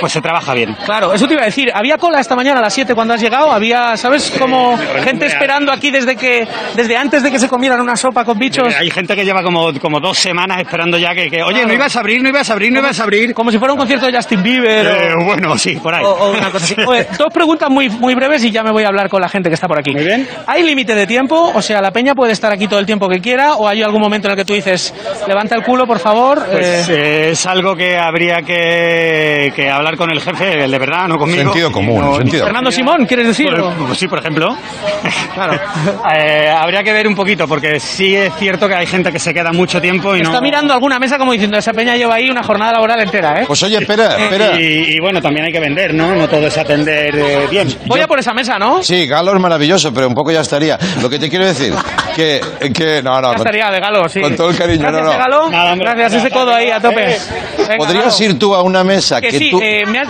Speaker 13: pues se trabaja bien.
Speaker 5: Claro, eso te iba a decir. Había cola esta mañana a las 7 cuando has llegado. Había, ¿sabes? Como gente esperando aquí desde que desde antes de que se comieran una sopa con bichos.
Speaker 13: Hay gente que lleva como, como dos semanas esperando ya que, que, oye,
Speaker 5: Claro.
Speaker 13: no ibas a abrir, no ibas a abrir, no ibas a abrir.
Speaker 5: Como si fuera un concierto de Justin Bieber.
Speaker 13: Eh,
Speaker 5: o-
Speaker 13: bueno, sí, por ahí.
Speaker 5: O, o una cosa así. (laughs) Oye, dos preguntas muy, muy breves y ya me voy a hablar con la gente que está por aquí.
Speaker 13: Muy bien.
Speaker 5: ¿Hay límite de tiempo? O sea, ¿la peña puede estar aquí todo el tiempo que quiera? ¿O hay algún momento en el que tú dices, levanta el culo, por favor?
Speaker 13: Pues
Speaker 5: eh,
Speaker 13: eh, es algo que habría que, que hablar con el jefe, el de verdad, no conmigo.
Speaker 3: Sentido común,
Speaker 13: No,
Speaker 3: sentido.
Speaker 5: Fernando Simón, ¿quieres decir?
Speaker 13: Por- pues sí, por ejemplo. claro. (laughs) Eh, habría que ver un poquito, porque sí es cierto que hay gente que se queda mucho tiempo y no.
Speaker 5: Está mirando alguna mesa como diciendo, esa peña lleva ahí una jornada laboral entera, ¿eh?
Speaker 3: Pues oye, espera, espera.
Speaker 13: Y, y bueno, también hay que vender, ¿no? No todo es atender eh, bien.
Speaker 5: Voy a por esa mesa, ¿no?
Speaker 3: Sí, Galo es maravilloso, pero un poco ya estaría. Lo que te quiero decir, que, que no, no,
Speaker 5: Ya
Speaker 3: con-
Speaker 5: estaría de Galo, sí.
Speaker 3: con todo el cariño,
Speaker 5: Gracias,
Speaker 3: no, no.
Speaker 5: eh, Galo.
Speaker 13: Nada, hombre.
Speaker 5: Gracias, ese codo ahí a tope. Venga,
Speaker 3: podrías
Speaker 5: Galo.
Speaker 3: ir tú a una mesa
Speaker 5: Que
Speaker 3: que,
Speaker 5: sí,
Speaker 3: tú,
Speaker 5: eh, me has-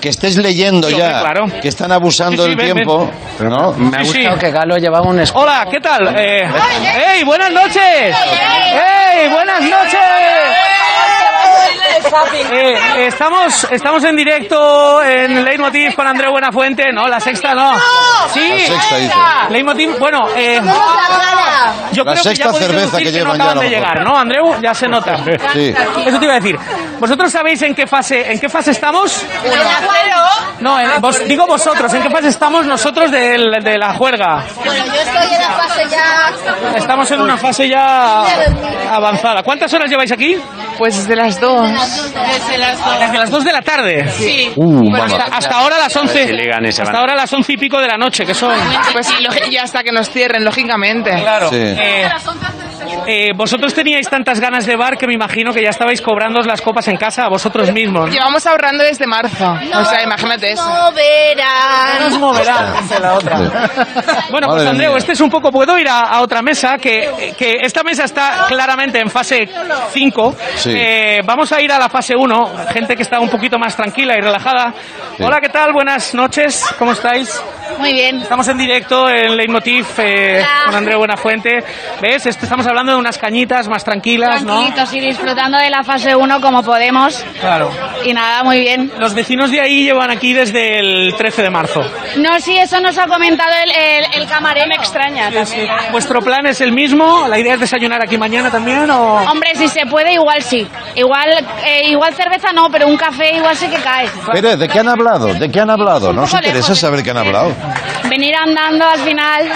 Speaker 3: que estés leyendo
Speaker 5: Sí,
Speaker 3: ya,
Speaker 5: claro.
Speaker 3: que están abusando
Speaker 5: Sí, sí,
Speaker 3: del
Speaker 5: ven,
Speaker 3: tiempo, ¿no?
Speaker 9: Me ha
Speaker 5: Sí, sí.
Speaker 9: gustado que Galo llevaba un escudo.
Speaker 5: Hola, ¿qué tal? Eh, ¡Ey, buenas noches! ¡Ey, buenas noches! Eh, estamos, estamos en directo en Leitmotiv con Andreu Buenafuente. No, la sexta no. Sí.
Speaker 3: La sexta, dice.
Speaker 5: Leitmotiv, bueno, eh, yo
Speaker 3: La
Speaker 5: creo que
Speaker 3: sexta
Speaker 5: ya podéis
Speaker 3: cerveza
Speaker 5: deducir
Speaker 3: que
Speaker 5: que no
Speaker 3: llevan ya,
Speaker 5: acaban de llegar, ¿no, Andreu? Ya se nota. (laughs)
Speaker 3: Sí.
Speaker 5: Eso te iba a decir. ¿Vosotros sabéis en qué fase, en qué fase estamos? No, No, eh, vos- digo vosotros, ¿en qué fase estamos nosotros de la juerga?
Speaker 14: Bueno, yo estoy en la fase ya.
Speaker 5: Estamos en una fase ya avanzada. ¿Cuántas horas lleváis aquí?
Speaker 15: Pues desde las dos.
Speaker 14: Desde las
Speaker 5: Desde las 2 de la tarde.
Speaker 15: Sí.
Speaker 5: Uh, hasta, hasta ahora las 11.
Speaker 9: Si y
Speaker 5: Hasta
Speaker 9: van.
Speaker 5: ahora las 11 y pico de la noche, que son.
Speaker 15: Pues ya hasta que nos cierren, lógicamente.
Speaker 5: Claro.
Speaker 3: Sí.
Speaker 5: Eh, eh, vosotros teníais tantas ganas de bar que me imagino que ya estabais cobrando las copas en casa a vosotros mismos. ¿no?
Speaker 15: Llevamos ahorrando desde marzo. o sea, imagínate eso.
Speaker 14: No verán.
Speaker 5: Nos moverán dice la otra. Bueno, pues Andreu,
Speaker 3: mía.
Speaker 5: este es un poco. Puedo ir a, a otra mesa, que, que esta mesa está claramente en fase 5.
Speaker 3: Sí.
Speaker 5: Eh, vamos a ir a la fase 1, gente que está un poquito más tranquila y relajada.
Speaker 3: Sí.
Speaker 5: Hola, ¿qué tal? Buenas noches, ¿cómo estáis?
Speaker 14: Muy bien.
Speaker 5: Estamos en directo en Leitmotiv eh, con Andreu Buenafuente. ¿Ves? Estamos hablando de unas cañitas más tranquilas, ¿no?
Speaker 14: Tranquilitos y disfrutando de la fase 1 como podemos.
Speaker 5: Claro.
Speaker 14: Y nada, muy bien.
Speaker 5: Los vecinos de ahí llevan aquí desde el 13 de marzo.
Speaker 14: No, sí, eso nos ha comentado el, el, el camarero. Me extraña también.
Speaker 5: ¿Vuestro plan es el mismo? ¿La idea es desayunar aquí mañana también o...?
Speaker 14: Hombre, si se puede, igual sí. Igual, eh, igual cerveza no, pero un café igual sí que cae.
Speaker 3: Pero, ¿de qué han hablado? ¿De qué han hablado? Nos
Speaker 14: poco
Speaker 3: interesa
Speaker 14: lejos.
Speaker 3: saber qué han hablado.
Speaker 14: Venir andando al final.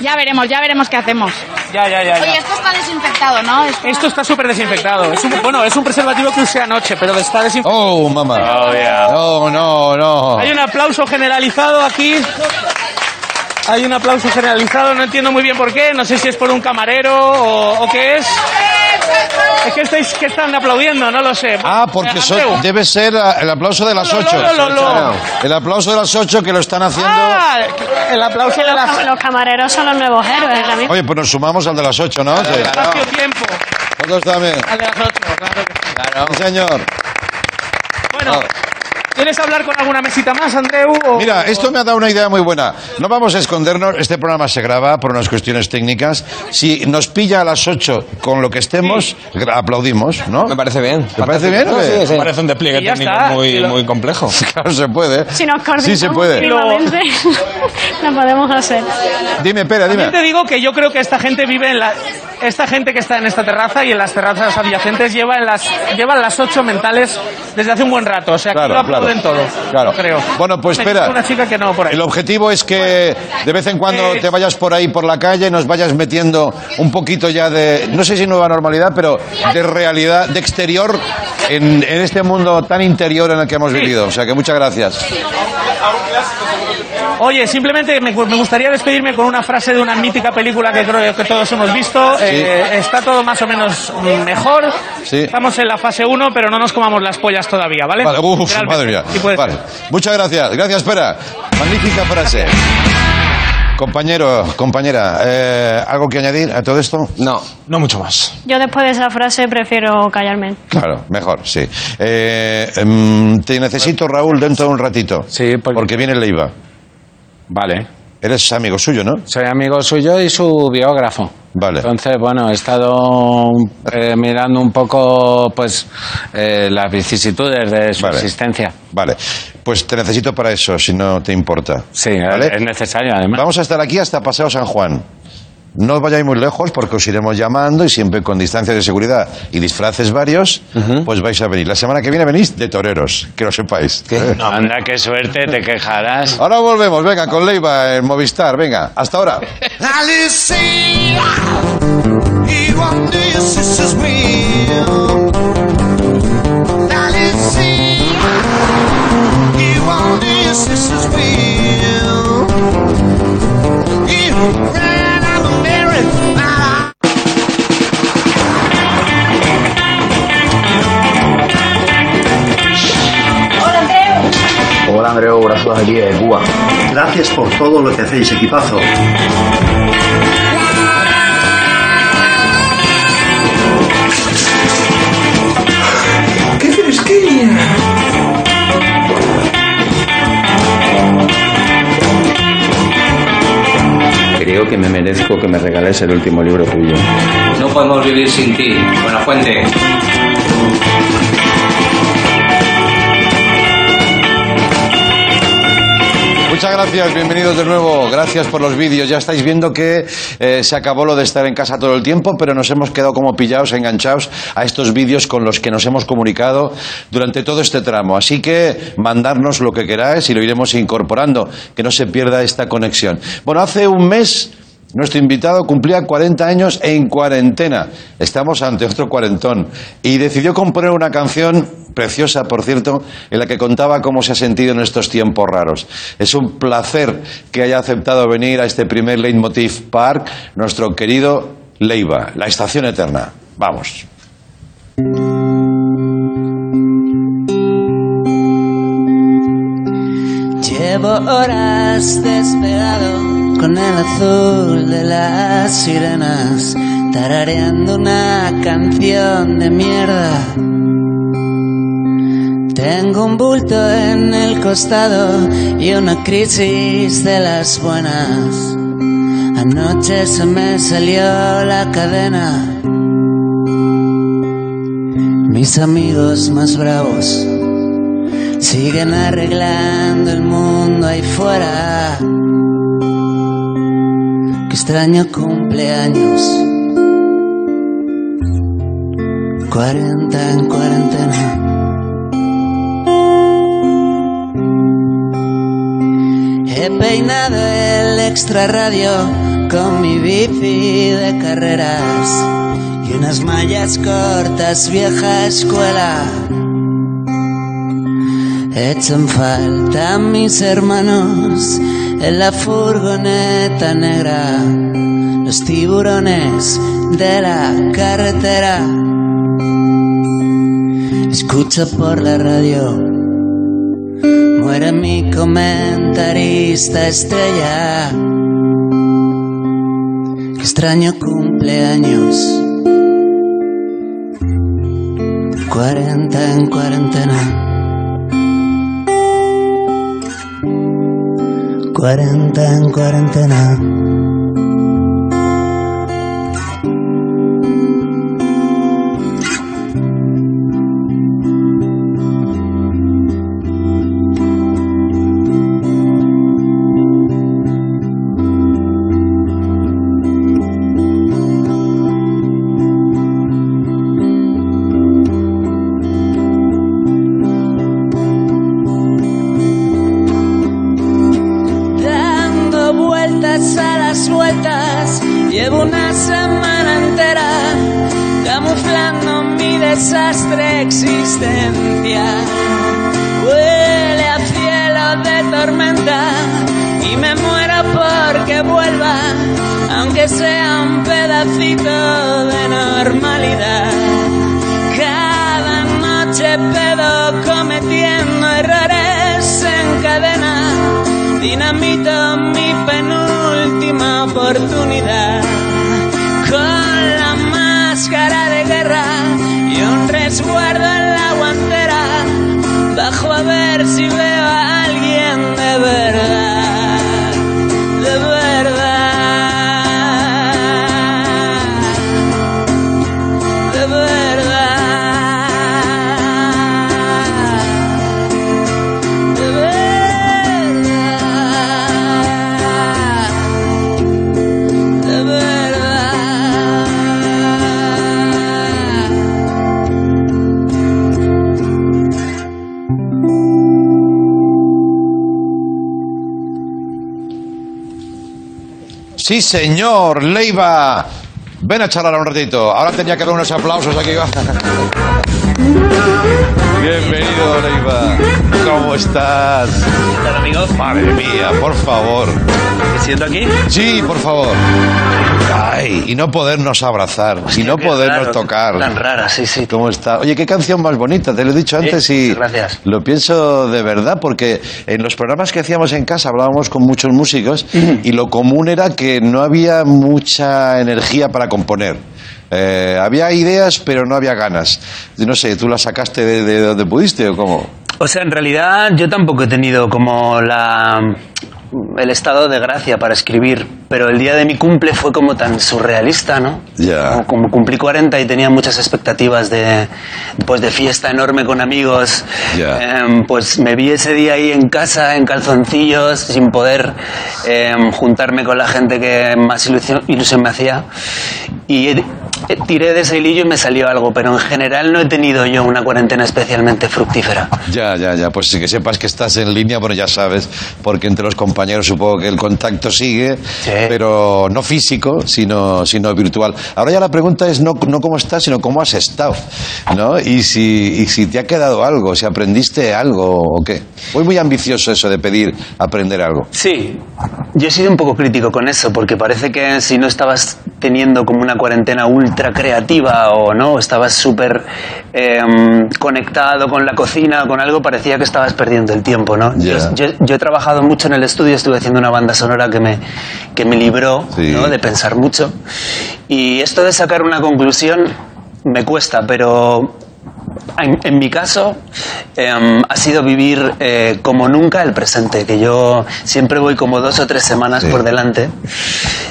Speaker 14: Ya veremos, ya veremos qué hacemos.
Speaker 5: Ya, ya, ya. ya.
Speaker 14: Oye, esto está desinfectado, ¿no? Esto-
Speaker 5: Esto está súper desinfectado. Es un- bueno, es un preservativo que usé anoche, pero está desinfectado.
Speaker 3: Oh, mamá.
Speaker 9: Oh, yeah.
Speaker 3: No, no, no.
Speaker 5: Hay un aplauso generalizado aquí. Hay un aplauso generalizado, no entiendo muy bien por qué. No sé si es por un camarero o, o qué es. Es que estáis que están aplaudiendo, no lo sé.
Speaker 3: Ah, porque
Speaker 5: Eh,
Speaker 3: so- debe ser ah, el aplauso de las
Speaker 5: Lo, lo,
Speaker 3: 8.
Speaker 5: lo, lo, lo.
Speaker 3: El aplauso de las 8 que lo están haciendo.
Speaker 5: Ah, el aplauso de las
Speaker 10: los camareros son los nuevos héroes ahora mismo.
Speaker 3: Oye, pues nos sumamos al de las 8, ¿no? Sí.
Speaker 5: espacio-tiempo.
Speaker 3: Nosotros también.
Speaker 5: Al de las ocho, claro que sí.
Speaker 3: Sí, señor.
Speaker 5: Bueno, ¿quieres hablar con alguna mesita más, Andreu? o-
Speaker 3: Mira, esto me ha dado una idea muy buena. No vamos a escondernos, este programa se graba por unas cuestiones técnicas. Si nos pilla a las 8 con lo que estemos, gra- aplaudimos, ¿no?
Speaker 7: Me parece bien.
Speaker 3: ¿Te parece bien?
Speaker 7: Sí, sí.
Speaker 8: Parece un despliegue
Speaker 5: Y ya
Speaker 8: técnico
Speaker 5: está.
Speaker 8: muy,
Speaker 5: Y lo-
Speaker 8: muy complejo. (laughs)
Speaker 3: Claro, se puede.
Speaker 10: Si nos coordinamos
Speaker 3: Sí, se puede.
Speaker 10: mínimamente, (laughs) lo podemos hacer.
Speaker 3: Dime, Pera,
Speaker 5: También
Speaker 3: dime.
Speaker 5: te digo que yo creo que esta gente vive en la... Esta gente que está en esta terraza y en las terrazas adyacentes lleva en las, llevan las ocho mentales desde hace un buen rato. O sea, que
Speaker 3: Claro,
Speaker 5: lo aplauden
Speaker 3: claro.
Speaker 5: todos.
Speaker 3: Claro.
Speaker 5: Creo.
Speaker 3: Bueno, pues
Speaker 5: Me
Speaker 3: espera.
Speaker 5: Una chica que no, por ahí.
Speaker 3: El objetivo es que de vez en cuando te vayas por ahí por la calle, nos vayas metiendo un poquito ya de, no sé si nueva normalidad, pero de realidad, de exterior en, en este mundo tan interior en el que hemos vivido. O sea que muchas gracias.
Speaker 5: Oye, simplemente me, me gustaría despedirme con una frase de una mítica película que creo que todos hemos visto. Eh, está todo más o menos mejor.
Speaker 3: Sí.
Speaker 5: Estamos en la fase 1, pero no nos comamos las pollas todavía, ¿vale?
Speaker 3: Vale, uf, madre mía.
Speaker 5: Sí puede
Speaker 3: Vale.
Speaker 5: ser.
Speaker 3: Muchas gracias. Gracias, espera. Magnífica frase. Compañero, compañera, eh, ¿algo que añadir a todo esto?
Speaker 7: No.
Speaker 8: No mucho más.
Speaker 10: Yo después de esa frase prefiero callarme.
Speaker 3: Claro, mejor, sí. Eh, em, te necesito, Raúl, dentro de un ratito.
Speaker 9: Sí, porque-
Speaker 3: Porque viene Leiva.
Speaker 9: Vale.
Speaker 3: Eres amigo suyo, ¿no?
Speaker 9: Soy amigo suyo y su biógrafo.
Speaker 3: Vale.
Speaker 9: Entonces, bueno, he estado eh, mirando un poco, pues, eh, las vicisitudes de su
Speaker 3: Vale.
Speaker 9: existencia.
Speaker 3: Vale. Pues te necesito para eso, si no te importa.
Speaker 9: Sí,
Speaker 3: ¿Vale?
Speaker 9: es necesario, además.
Speaker 3: Vamos a estar aquí hasta Paseo San Juan. No os vayáis muy lejos porque os iremos llamando y siempre con distancia de seguridad y disfraces varios, pues vais a venir. La semana que viene venís de toreros, que lo sepáis. ¿Eh?
Speaker 9: Anda, qué suerte, te quejarás.
Speaker 3: Ahora volvemos, venga, con Leiva en Movistar, venga, hasta ahora.
Speaker 16: Andreu, brazos aquí de Cuba. Gracias por todo lo que hacéis, equipazo.
Speaker 17: ¡Qué fresquilla!
Speaker 18: Creo que me merezco que me regales el último libro tuyo.
Speaker 19: No podemos vivir sin ti. Buena fuente.
Speaker 3: Muchas gracias, bienvenidos de nuevo. Gracias por los vídeos. Ya estáis viendo que eh, se acabó lo de estar en casa todo el tiempo, pero nos hemos quedado como pillados, enganchados a estos vídeos con los que nos hemos comunicado durante todo este tramo. Así que mandarnos lo que queráis y lo iremos incorporando, que no se pierda esta conexión. Bueno, hace un mes nuestro invitado cumplía 40 años en cuarentena. Estamos ante otro cuarentón. Y decidió componer una canción preciosa, por cierto, en la que contaba cómo se ha sentido en estos tiempos raros. Es un placer que haya aceptado venir a este primer Leitmotiv Park nuestro querido Leiva, la estación eterna. Vamos.
Speaker 20: Llevo horas despegado con el azul de las sirenas, tarareando una canción de mierda. Tengo un bulto en el costado y una crisis de las buenas. Anoche se me salió la cadena. Mis amigos más bravos siguen arreglando el mundo ahí fuera. Qué extraño cumpleaños. 40 en cuarentena. He peinado el extra radio con mi bici de carreras y unas mallas cortas vieja escuela. Echan falta mis hermanos en la furgoneta negra, los tiburones de la carretera. Escucha por la radio, muere mi comentarista estrella. Qué extraño cumpleaños, 40 en cuarentena. 40 en cuarentena.
Speaker 3: Sí, señor, Leiva. Ven a charlar un ratito. Ahora tenía que haber unos aplausos aquí. Bienvenido, Leiva. ¿Cómo estás?
Speaker 21: ¿Qué tal, amigos?
Speaker 3: Madre mía, por favor.
Speaker 21: ¿Me siento aquí?
Speaker 3: Sí, por favor. Ay, y no podernos abrazar, y no podernos
Speaker 21: raro,
Speaker 3: tocar.
Speaker 21: tan rara, sí, sí.
Speaker 3: ¿Cómo está? Oye, qué canción más bonita, te lo he dicho antes y
Speaker 21: gracias.
Speaker 3: lo pienso de verdad, porque en los programas que hacíamos en casa hablábamos con muchos músicos y lo común era que no había mucha energía para componer. Eh, había ideas, pero no había ganas. No sé, ¿tú las sacaste de, de donde pudiste o cómo?
Speaker 21: O sea, en realidad yo tampoco he tenido como la,
Speaker 20: el estado de gracia para escribir, pero el día de mi cumple fue como tan surrealista, ¿no?
Speaker 3: Ya.
Speaker 20: Como, como cumplí 40 y tenía muchas expectativas de, pues de fiesta enorme con amigos,
Speaker 3: Ya.
Speaker 20: em, pues me vi ese día ahí en casa, en calzoncillos, sin poder em, juntarme con la gente que más ilusión, ilusión me hacía. Y eh, tiré de ese hilillo y me salió algo, pero en general no he tenido yo una cuarentena especialmente fructífera.
Speaker 3: Ya, ya, ya. Pues sí que sepas que estás en línea, bueno, ya sabes, porque entre los compañeros supongo que el contacto sigue, pero no físico, sino, sino virtual. Ahora ya la pregunta es no, no cómo estás, sino cómo has estado, ¿no? Y si, y si te ha quedado algo, si aprendiste algo o qué. Fue muy ambicioso eso de pedir aprender algo.
Speaker 20: Sí, yo he sido un poco crítico con eso, porque parece que si no estabas teniendo como una cuarentena ultra creativa o no, estabas súper em, conectado con la cocina o con algo, parecía que estabas perdiendo el tiempo, ¿no? Yo, yo- yo he trabajado mucho en el estudio, estuve haciendo una banda sonora que me, que me libró
Speaker 3: Sí.
Speaker 20: ¿no? de pensar mucho. Y esto de sacar una conclusión me cuesta, pero en, en mi caso, em, ha sido vivir eh, como nunca el presente, que yo siempre voy como dos o tres semanas por delante.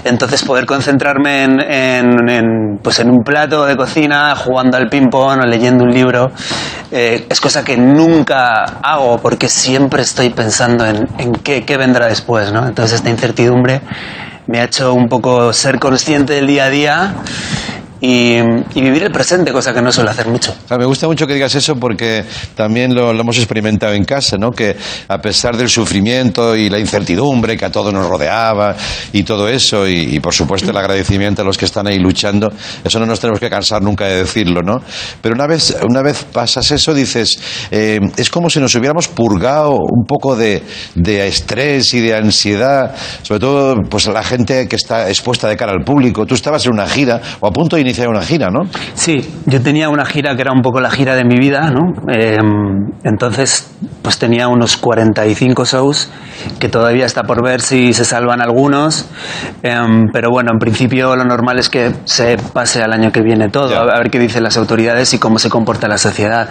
Speaker 20: Entonces, poder concentrarme en, en- en, pues en un plato de cocina, jugando al ping-pong o leyendo un libro, eh, es cosa que nunca hago porque siempre estoy pensando en, en qué, qué vendrá después. ¿no? Entonces, esta incertidumbre me ha hecho un poco ser consciente del día a día y, y vivir el presente, cosa que no suelo hacer mucho.
Speaker 3: Me gusta mucho que digas eso porque también lo, lo hemos experimentado en casa, ¿no? Que a pesar del sufrimiento y la incertidumbre que a todos nos rodeaba y todo eso, y, y, por supuesto el agradecimiento a los que están ahí luchando, eso no nos tenemos que cansar nunca de decirlo, ¿no? Pero una vez, una vez pasas eso, dices, eh, es como si nos hubiéramos purgado un poco de, de estrés y de ansiedad, sobre todo pues la gente que está expuesta de cara al público. Tú estabas en una gira o a punto de iniciar una gira, ¿no?
Speaker 20: Sí, yo tenía una gira que era un poco la gira de mi vida, ¿no? Eh, entonces, pues tenía unos 45 shows, que todavía está por ver si se salvan algunos, Eh, pero bueno, en principio lo normal es que se pase al año que viene todo, a ver qué dicen las autoridades y cómo se comporta la sociedad.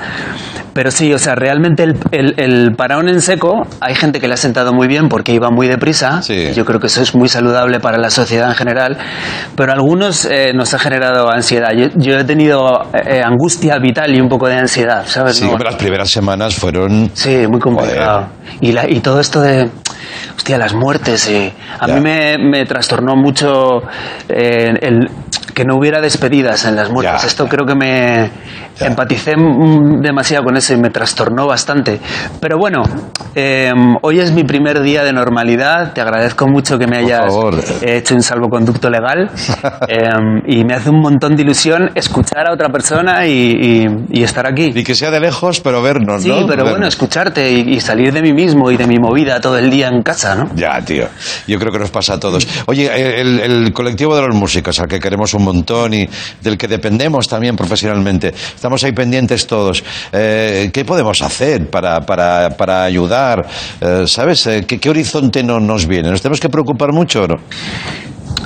Speaker 20: Pero sí, o sea, realmente el, el, el parón en seco, hay gente que le ha sentado muy bien porque iba muy deprisa, y yo creo que eso es muy saludable para la sociedad en general, pero algunos eh, nos ha generado ansiedad. Yo, yo he tenido eh, angustia vital y un poco de ansiedad, ¿sabes?
Speaker 3: Sí,
Speaker 20: No-
Speaker 3: las primeras semanas fueron...
Speaker 20: Sí, muy complicado. Y, la- y todo esto de, hostia, las muertes, y a mí me, me trastornó mucho eh, el que no hubiera despedidas en las muertes. Esto creo que me empaticé mm, demasiado con eso y me trastornó bastante. Pero bueno, eh, hoy es mi primer día de normalidad. Te agradezco mucho que me hayas hecho un salvoconducto legal (laughs) eh, y me hace un montón de ilusión escuchar a otra persona y, y- y estar aquí.
Speaker 3: Y que sea de lejos, pero vernos,
Speaker 20: Sí,
Speaker 3: ¿no?
Speaker 20: pero bueno,
Speaker 3: Vernos.
Speaker 20: escucharte y, y salir de mí mismo y de mi movida todo el día en casa, ¿no?
Speaker 3: Ya, tío. Yo creo que nos pasa a todos. Oye, el, el colectivo de los músicos, al que queremos un montón y del que dependemos también profesionalmente, estamos ahí pendientes todos. Eh, ¿Qué podemos hacer para, para, para ayudar? Eh, ¿Sabes? Eh, ¿qué, qué horizonte no, nos viene? ¿Nos tenemos que preocupar mucho o no?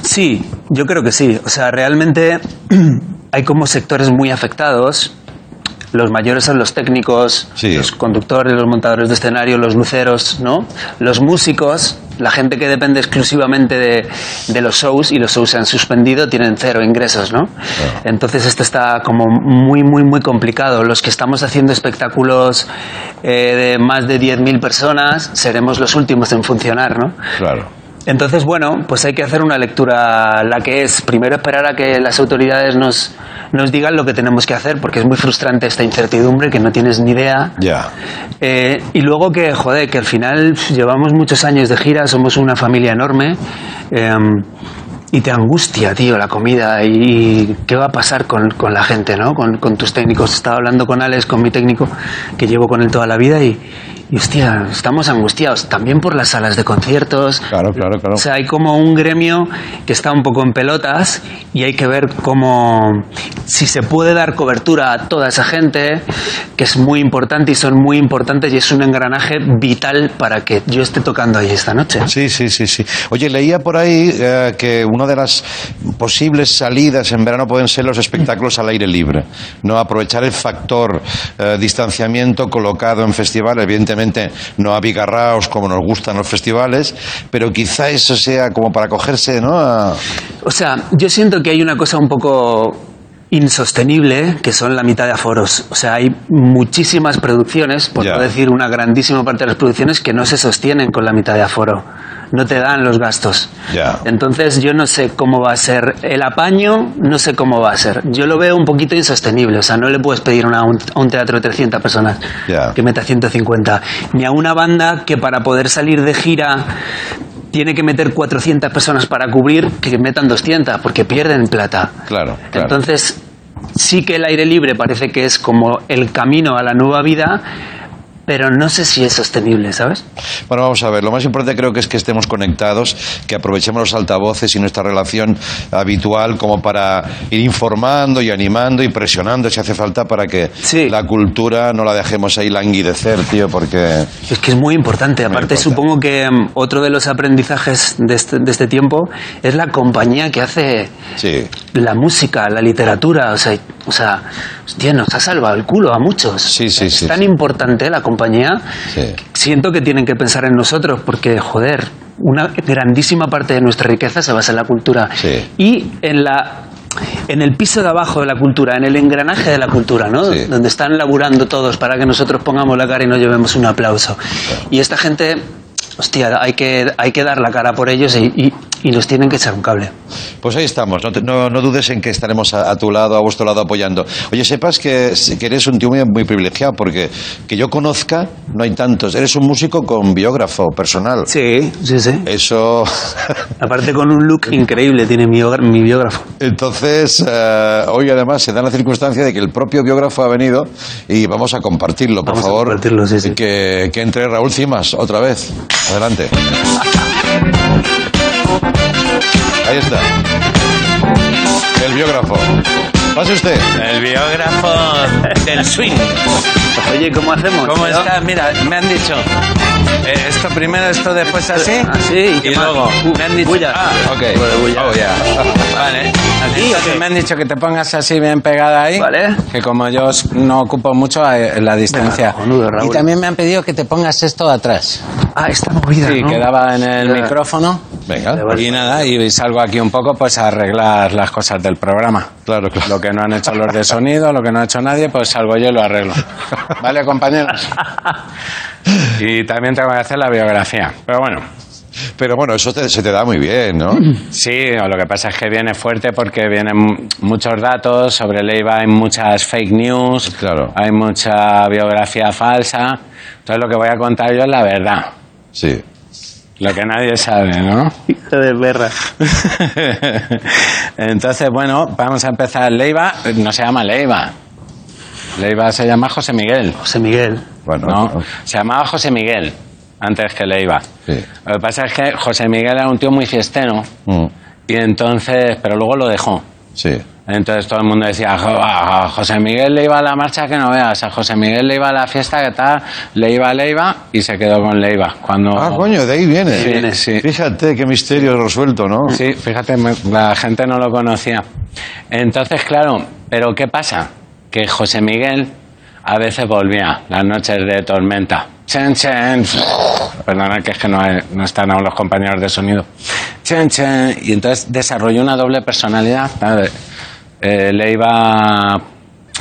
Speaker 20: Sí, yo creo que sí. O sea, realmente (clears throat) hay como sectores muy afectados. Los mayores son los técnicos, los conductores, los montadores de escenario, los luceros, ¿no? Los músicos, la gente que depende exclusivamente de, de los shows y los shows se han suspendido, tienen cero ingresos, ¿no? Entonces esto está como muy, muy, muy complicado. Los que estamos haciendo espectáculos eh, de más de 10.000 personas seremos los últimos en funcionar, ¿no?
Speaker 3: Claro.
Speaker 20: Entonces, bueno, pues hay que hacer una lectura, la que es primero esperar a que las autoridades nos, nos digan lo que tenemos que hacer, porque es muy frustrante esta incertidumbre, que no tienes ni idea.
Speaker 3: Ya.
Speaker 20: Eh, y luego que, joder, que al final llevamos muchos años de gira, somos una familia enorme. eh, y te angustia, tío, la comida y, y qué va a pasar con, con la gente, ¿no? Con, con tus técnicos. Estaba hablando con Alex, con mi técnico, que llevo con él toda la vida y, y hostia, estamos angustiados. También por las salas de conciertos.
Speaker 3: Claro, claro, claro.
Speaker 20: O sea, hay como un gremio que está un poco en pelotas y hay que ver cómo, si se puede dar cobertura a toda esa gente, que es muy importante y son muy importantes y es un engranaje vital para que yo esté tocando ahí esta noche.
Speaker 3: Sí, sí, sí, sí. Oye, leía por ahí eh, que una de las posibles salidas en verano pueden ser los espectáculos al aire libre. No aprovechar el factor eh, distanciamiento colocado en festival, evidentemente evidentemente no abigarraos como nos gustan los festivales, pero quizá eso sea como para cogerse, ¿no? A-
Speaker 20: O sea, yo siento que hay una cosa un poco insostenible que son la mitad de aforos. O sea, hay muchísimas producciones, por no decir una grandísima parte de las producciones, que no se sostienen con la mitad de aforo. No te dan los gastos. Entonces yo no sé cómo va a ser el apaño, no sé cómo va a ser. Yo lo veo un poquito insostenible, o sea, no le puedes pedir una- a un, a un teatro de 300 personas
Speaker 3: Ya.
Speaker 20: que meta 150, ni a una banda que para poder salir de gira tiene que meter 400 personas para cubrir, que metan 200, porque pierden plata.
Speaker 3: Claro, claro.
Speaker 20: Entonces, sí que el aire libre parece que es como el camino a la nueva vida, pero no sé si es sostenible, ¿sabes?
Speaker 3: Bueno, vamos a ver. Lo más importante creo que es que estemos conectados, que aprovechemos los altavoces y nuestra relación habitual como para ir informando y animando y presionando si hace falta para que la cultura no la dejemos ahí languidecer, tío, porque...
Speaker 20: Es que es muy importante. Aparte, supongo que mm, otro de los aprendizajes de este, de este tiempo es la compañía que hace la música, la literatura. O sea, o sea, hostia, nos ha salvado el culo a muchos.
Speaker 3: Sí, sí,
Speaker 20: es
Speaker 3: sí.
Speaker 20: tan importante la compañía. Siento que tienen que pensar en nosotros porque, joder, una grandísima parte de nuestra riqueza se basa en la cultura. Y en la en el piso de abajo de la cultura, en el engranaje de la cultura, ¿no? Donde están laburando todos para que nosotros pongamos la cara y nos llevemos un aplauso. Y esta gente, hostia, hay que, hay que dar la cara por ellos y, y, y nos tienen que echar un cable.
Speaker 3: Pues ahí estamos, no, te- no, no dudes en que estaremos a, a tu lado, a vuestro lado apoyando. Oye, sepas que, que eres un tío muy, muy privilegiado, porque que yo conozca, no hay tantos. Eres un músico con biógrafo personal.
Speaker 20: Sí, sí, sí.
Speaker 3: Eso... (laughs)
Speaker 20: Aparte con un look increíble tiene mi, mi biógrafo.
Speaker 3: Entonces, eh, hoy además se da la circunstancia de que el propio biógrafo ha venido y vamos a compartirlo, por favor. Que, que entre Raúl Cimas otra vez. Adelante. Ahí está. El biógrafo. Pase usted.
Speaker 9: El biógrafo del swing.
Speaker 20: Oye, ¿cómo hacemos?
Speaker 9: ¿Cómo
Speaker 20: tío?
Speaker 9: está? Mira, me han dicho. eh, esto primero, esto después así.
Speaker 20: Así,
Speaker 9: y luego me han dicho. Ah, ok. Oh, yeah. (laughs) Vale. Entonces me han dicho que te pongas así bien pegada ahí. Vale. Que como yo no ocupo mucho eh, la distancia. y también me han pedido que te pongas esto atrás.
Speaker 20: Ah, esta movida.
Speaker 9: Sí,
Speaker 20: ¿no?
Speaker 9: quedaba en el
Speaker 20: Ya.
Speaker 9: micrófono.
Speaker 3: Venga.
Speaker 9: Y nada, y salgo aquí un poco pues a arreglar las cosas del programa.
Speaker 3: Claro, claro.
Speaker 9: Lo que no han hecho los de sonido, lo que no ha hecho nadie, pues salgo yo y lo arreglo. (laughs) ¿Vale, compañeros? (laughs) Y también tengo que hacer la biografía. Pero bueno.
Speaker 3: Pero bueno, eso te- se te da muy bien, ¿no? (clears throat)
Speaker 9: Sí, lo que pasa es que viene fuerte porque vienen mu- muchos datos sobre Leiva, hay muchas fake news,
Speaker 3: Claro.
Speaker 9: hay mucha biografía falsa. Entonces lo que voy a contar yo es la verdad.
Speaker 3: Sí.
Speaker 9: Lo que nadie sabe, ¿no?
Speaker 20: Hijo de perra.
Speaker 9: Entonces, bueno, vamos a empezar. Leiva no se llama Leiva. Leiva se llama José Miguel.
Speaker 20: José Miguel.
Speaker 3: Bueno,
Speaker 9: No, se llamaba José Miguel antes que Leiva. Lo que pasa es que José Miguel era un tío muy fiestero
Speaker 3: Mm.
Speaker 9: y entonces, pero luego lo dejó.
Speaker 3: Sí.
Speaker 9: Entonces todo el mundo decía, "Jo- a José Miguel le iba a la marcha que no veas, a José Miguel le iba a la fiesta que tal, le iba a Leiva y se quedó con Leiva. Cuando...
Speaker 3: Ah, coño, de ahí viene.
Speaker 9: Sí, Viene, sí.
Speaker 3: Fíjate qué misterio resuelto, ¿no?
Speaker 9: Sí, fíjate, la gente no lo conocía. Entonces, claro, pero ¿qué pasa? Que José Miguel a veces volvía las noches de tormenta. Chen, chen. Perdona que es que no, no están aún los compañeros de sonido. Chen, chen. Y entonces desarrolló una doble personalidad. Eh, le iba...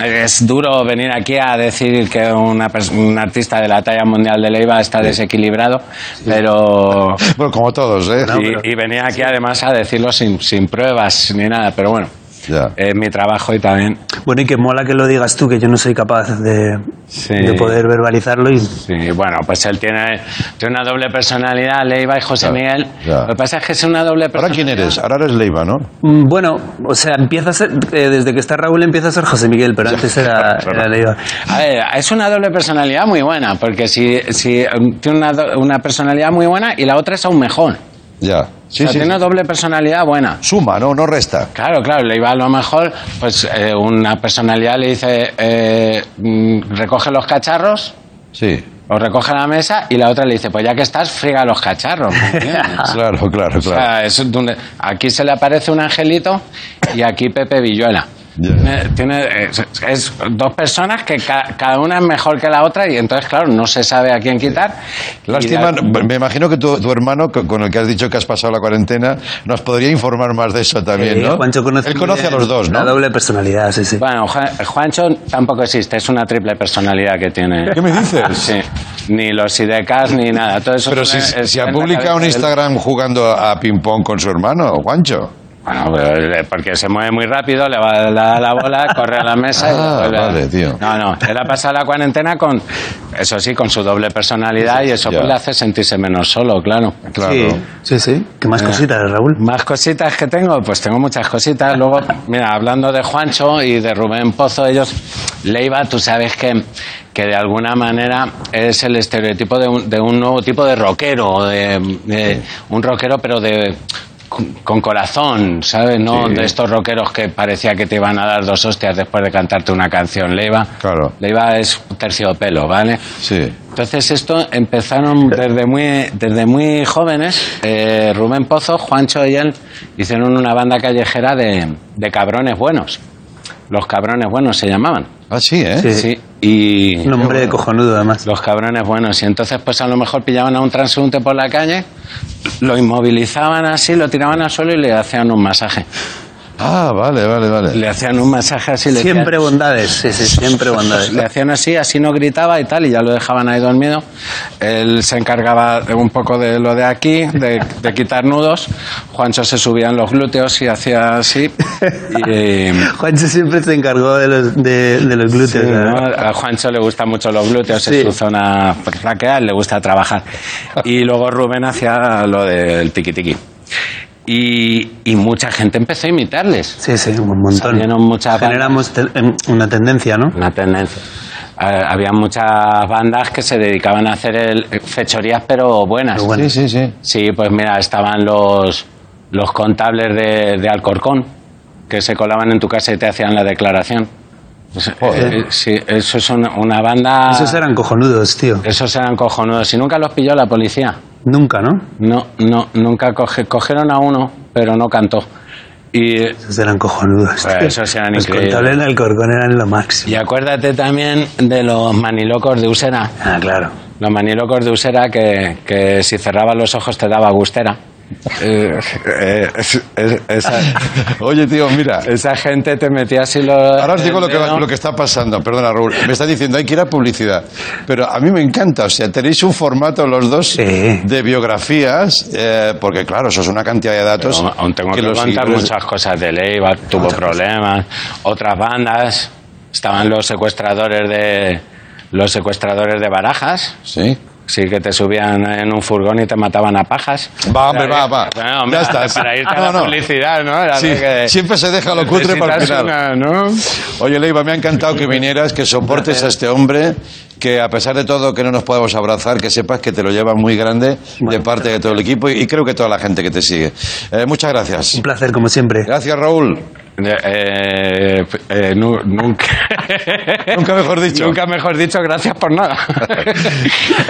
Speaker 9: Es duro venir aquí a decir que una un artista de la talla mundial de Leiva está desequilibrado, pero... (laughs)
Speaker 3: Bueno, como todos, ¿eh?
Speaker 9: Y, y venía aquí además a decirlo sin, sin pruebas ni nada, pero bueno, es mi trabajo y también.
Speaker 20: Bueno, y que mola que lo digas tú, que yo no soy capaz de, de poder verbalizarlo. Y...
Speaker 9: Sí, bueno, pues él tiene, tiene una doble personalidad, Leiva y José Miguel.
Speaker 3: ya.
Speaker 9: Lo que pasa es que es una doble
Speaker 3: ¿Ahora
Speaker 9: personalidad.
Speaker 3: quién eres? Ahora eres Leiva, ¿no?
Speaker 20: Mm, Bueno, o sea, empieza a ser, eh, desde que está Raúl empieza a ser José Miguel, pero antes era, (laughs) era Leiva.
Speaker 9: A ver, es una doble personalidad muy buena, porque si, si um, tiene una, do- una personalidad muy buena y la otra es aún mejor.
Speaker 3: Ya. Sí,
Speaker 9: o sea,
Speaker 3: sí.
Speaker 9: tiene doble personalidad buena.
Speaker 3: Suma, no, no resta.
Speaker 9: Claro, claro, le iba a lo mejor, pues eh, una personalidad le dice, eh, mm, recoge los cacharros,
Speaker 3: Sí.
Speaker 9: o recoge la mesa, y la otra le dice, pues ya que estás, friega los cacharros. ¿me (laughs) entiendes?
Speaker 3: Claro, claro,
Speaker 9: O sea,
Speaker 3: claro.
Speaker 9: es donde- aquí se le aparece un angelito y aquí Pepe Villuela. Tiene, tiene- es, es dos personas que ca- cada una es mejor que la otra y entonces, claro, no se sabe a quién quitar.
Speaker 3: Lástima,
Speaker 9: la-
Speaker 3: me imagino que tu, tu hermano, co- con el que has dicho que has pasado la cuarentena, nos podría informar más de eso también,
Speaker 20: Eh,
Speaker 3: ¿no?
Speaker 20: Juancho conoce
Speaker 3: Él conoce a los dos, ¿no?
Speaker 20: La doble personalidad, sí, sí.
Speaker 9: Bueno, Juan- Juancho tampoco existe, es una triple personalidad que tiene.
Speaker 3: ¿Qué me dices?
Speaker 9: Sí. Ni los sidecas ni nada. Todo eso
Speaker 3: Pero
Speaker 9: es-
Speaker 3: si,
Speaker 9: es-
Speaker 3: si ha publicado un
Speaker 9: del-
Speaker 3: Instagram jugando a ping-pong con su hermano, Juancho.
Speaker 9: Bueno, pero, eh, porque se mueve muy rápido, le va a dar la bola, corre a la mesa y
Speaker 3: Ah,
Speaker 9: vuelve a-
Speaker 3: vale, tío.
Speaker 9: No, no, él ha pasado la cuarentena con, eso sí, con su doble personalidad y eso pues, le hace sentirse menos solo, claro.
Speaker 3: Claro.
Speaker 20: Sí, sí, sí. ¿Qué más
Speaker 9: Eh,
Speaker 20: cositas, Raúl?
Speaker 9: Más cositas que tengo, pues tengo muchas cositas. Luego, mira, hablando de Juancho y de Rubén Pozo, ellos, Leiva, tú sabes que, que de alguna manera es el estereotipo de un, de un nuevo tipo de rockero, de, de un rockero pero de con, con corazón, ¿sabes? No
Speaker 3: Sí.
Speaker 9: de estos rockeros que parecía que te iban a dar dos hostias después de cantarte una canción. Leiva,
Speaker 3: Claro.
Speaker 9: Leiva es terciopelo, ¿vale?
Speaker 3: Sí.
Speaker 9: Entonces esto empezaron desde muy, desde muy jóvenes. Eh, Rubén Pozo, Juancho y él hicieron una banda callejera de, de cabrones buenos. Los cabrones buenos se llamaban.
Speaker 3: Ah, sí, ¿eh?
Speaker 9: Sí. Y
Speaker 20: Un hombre cojonudo, además.
Speaker 9: los cabrones buenos. Y entonces pues a lo mejor pillaban a un transeúnte por la calle, lo inmovilizaban así, lo tiraban al suelo y le hacían un masaje.
Speaker 3: Ah, vale, vale, vale.
Speaker 9: Le hacían un masaje así. Le
Speaker 20: Siempre
Speaker 9: decían-
Speaker 20: bondades, sí, sí, siempre (laughs) bondades.
Speaker 9: le hacían así, así no gritaba y tal, y ya lo dejaban ahí dormido. Él se encargaba de un poco de lo de aquí, de, de quitar nudos. Juancho se subía en los glúteos y hacía así. Y, (laughs)
Speaker 20: Juancho siempre se encargó de los, de, de los glúteos.
Speaker 9: ¿no? A Juancho le gustan mucho los glúteos,
Speaker 20: Sí.
Speaker 9: es su zona flaquea, le gusta trabajar. Y luego Rubén hacía lo del tiqui tiqui. Y, y mucha gente empezó a imitarles.
Speaker 20: Sí, sí, un montón.
Speaker 9: Salieron muchas
Speaker 20: Generamos te- em, una tendencia, ¿no?
Speaker 9: Una tendencia. Eh, había muchas bandas que se dedicaban a hacer el, fechorías, pero buenas.
Speaker 20: Pero.
Speaker 3: Sí, sí, sí.
Speaker 9: Sí, pues mira, estaban los, los contables de, de Alcorcón, que se colaban en tu casa y te hacían la declaración. Pues, eh, sí, eso es una, una banda...
Speaker 20: Esos eran cojonudos, tío.
Speaker 9: Esos eran cojonudos. Y nunca los pilló la policía.
Speaker 20: Nunca, ¿no?
Speaker 9: No, no, nunca coge, cogieron a uno, pero no cantó. Y
Speaker 20: Esos eran cojonudos.
Speaker 9: Pues esos eran
Speaker 20: Los
Speaker 9: increíbles.
Speaker 20: contables del Corcón eran lo máximo.
Speaker 9: Y acuérdate también de los manilocos de Usera.
Speaker 20: Ah, claro.
Speaker 9: Los manilocos de Usera que, que si cerrabas los ojos te daba gustera. Eh, eh, es- es- esa, (laughs)
Speaker 3: Oye, tío, mira.
Speaker 9: esa gente te metía así los...
Speaker 3: Ahora os digo lo que, lo que está pasando. Perdona, Raúl. Me está diciendo, hay que ir a publicidad. Pero a mí me encanta. O sea, tenéis un formato los dos
Speaker 20: Sí.
Speaker 3: de biografías, eh, porque claro, eso es una cantidad de datos.
Speaker 9: Pero aún tengo que, contar
Speaker 3: seguidores-
Speaker 9: muchas cosas de Leiva, tuvo problemas, otras bandas, estaban los secuestradores de los secuestradores de Barajas,
Speaker 3: Sí.
Speaker 9: Sí que te subían en un furgón y te mataban a pajas.
Speaker 3: Va, hombre, va, va.
Speaker 9: Bueno, hombre,
Speaker 3: Ya está.
Speaker 9: Para irte a la
Speaker 3: no, no.
Speaker 9: publicidad, ¿no? Era
Speaker 3: Sí,
Speaker 9: de que
Speaker 3: siempre se deja lo cutre para el final.
Speaker 9: una, ¿no?
Speaker 3: Oye, Leiva, me ha encantado que vinieras, que soportes a este hombre, que a pesar de todo que no nos podamos abrazar, que sepas que te lo lleva muy grande de parte de todo el equipo y, y creo que toda la gente que te sigue. Eh, muchas gracias.
Speaker 20: Un placer, como siempre.
Speaker 3: Gracias, Raúl.
Speaker 9: Eh, eh, nu- nunca.
Speaker 3: Nunca mejor dicho.
Speaker 9: Nunca mejor dicho, gracias por nada.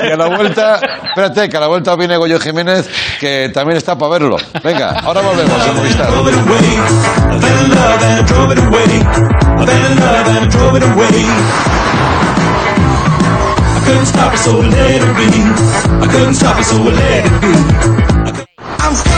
Speaker 3: Y a la vuelta, espérate, que a la vuelta viene Goyo Jiménez, que también está para verlo. Venga, ahora volvemos a Movistar.
Speaker 17: Couldn't stop it, so let it be. I couldn't stop it, so let it be. I'm.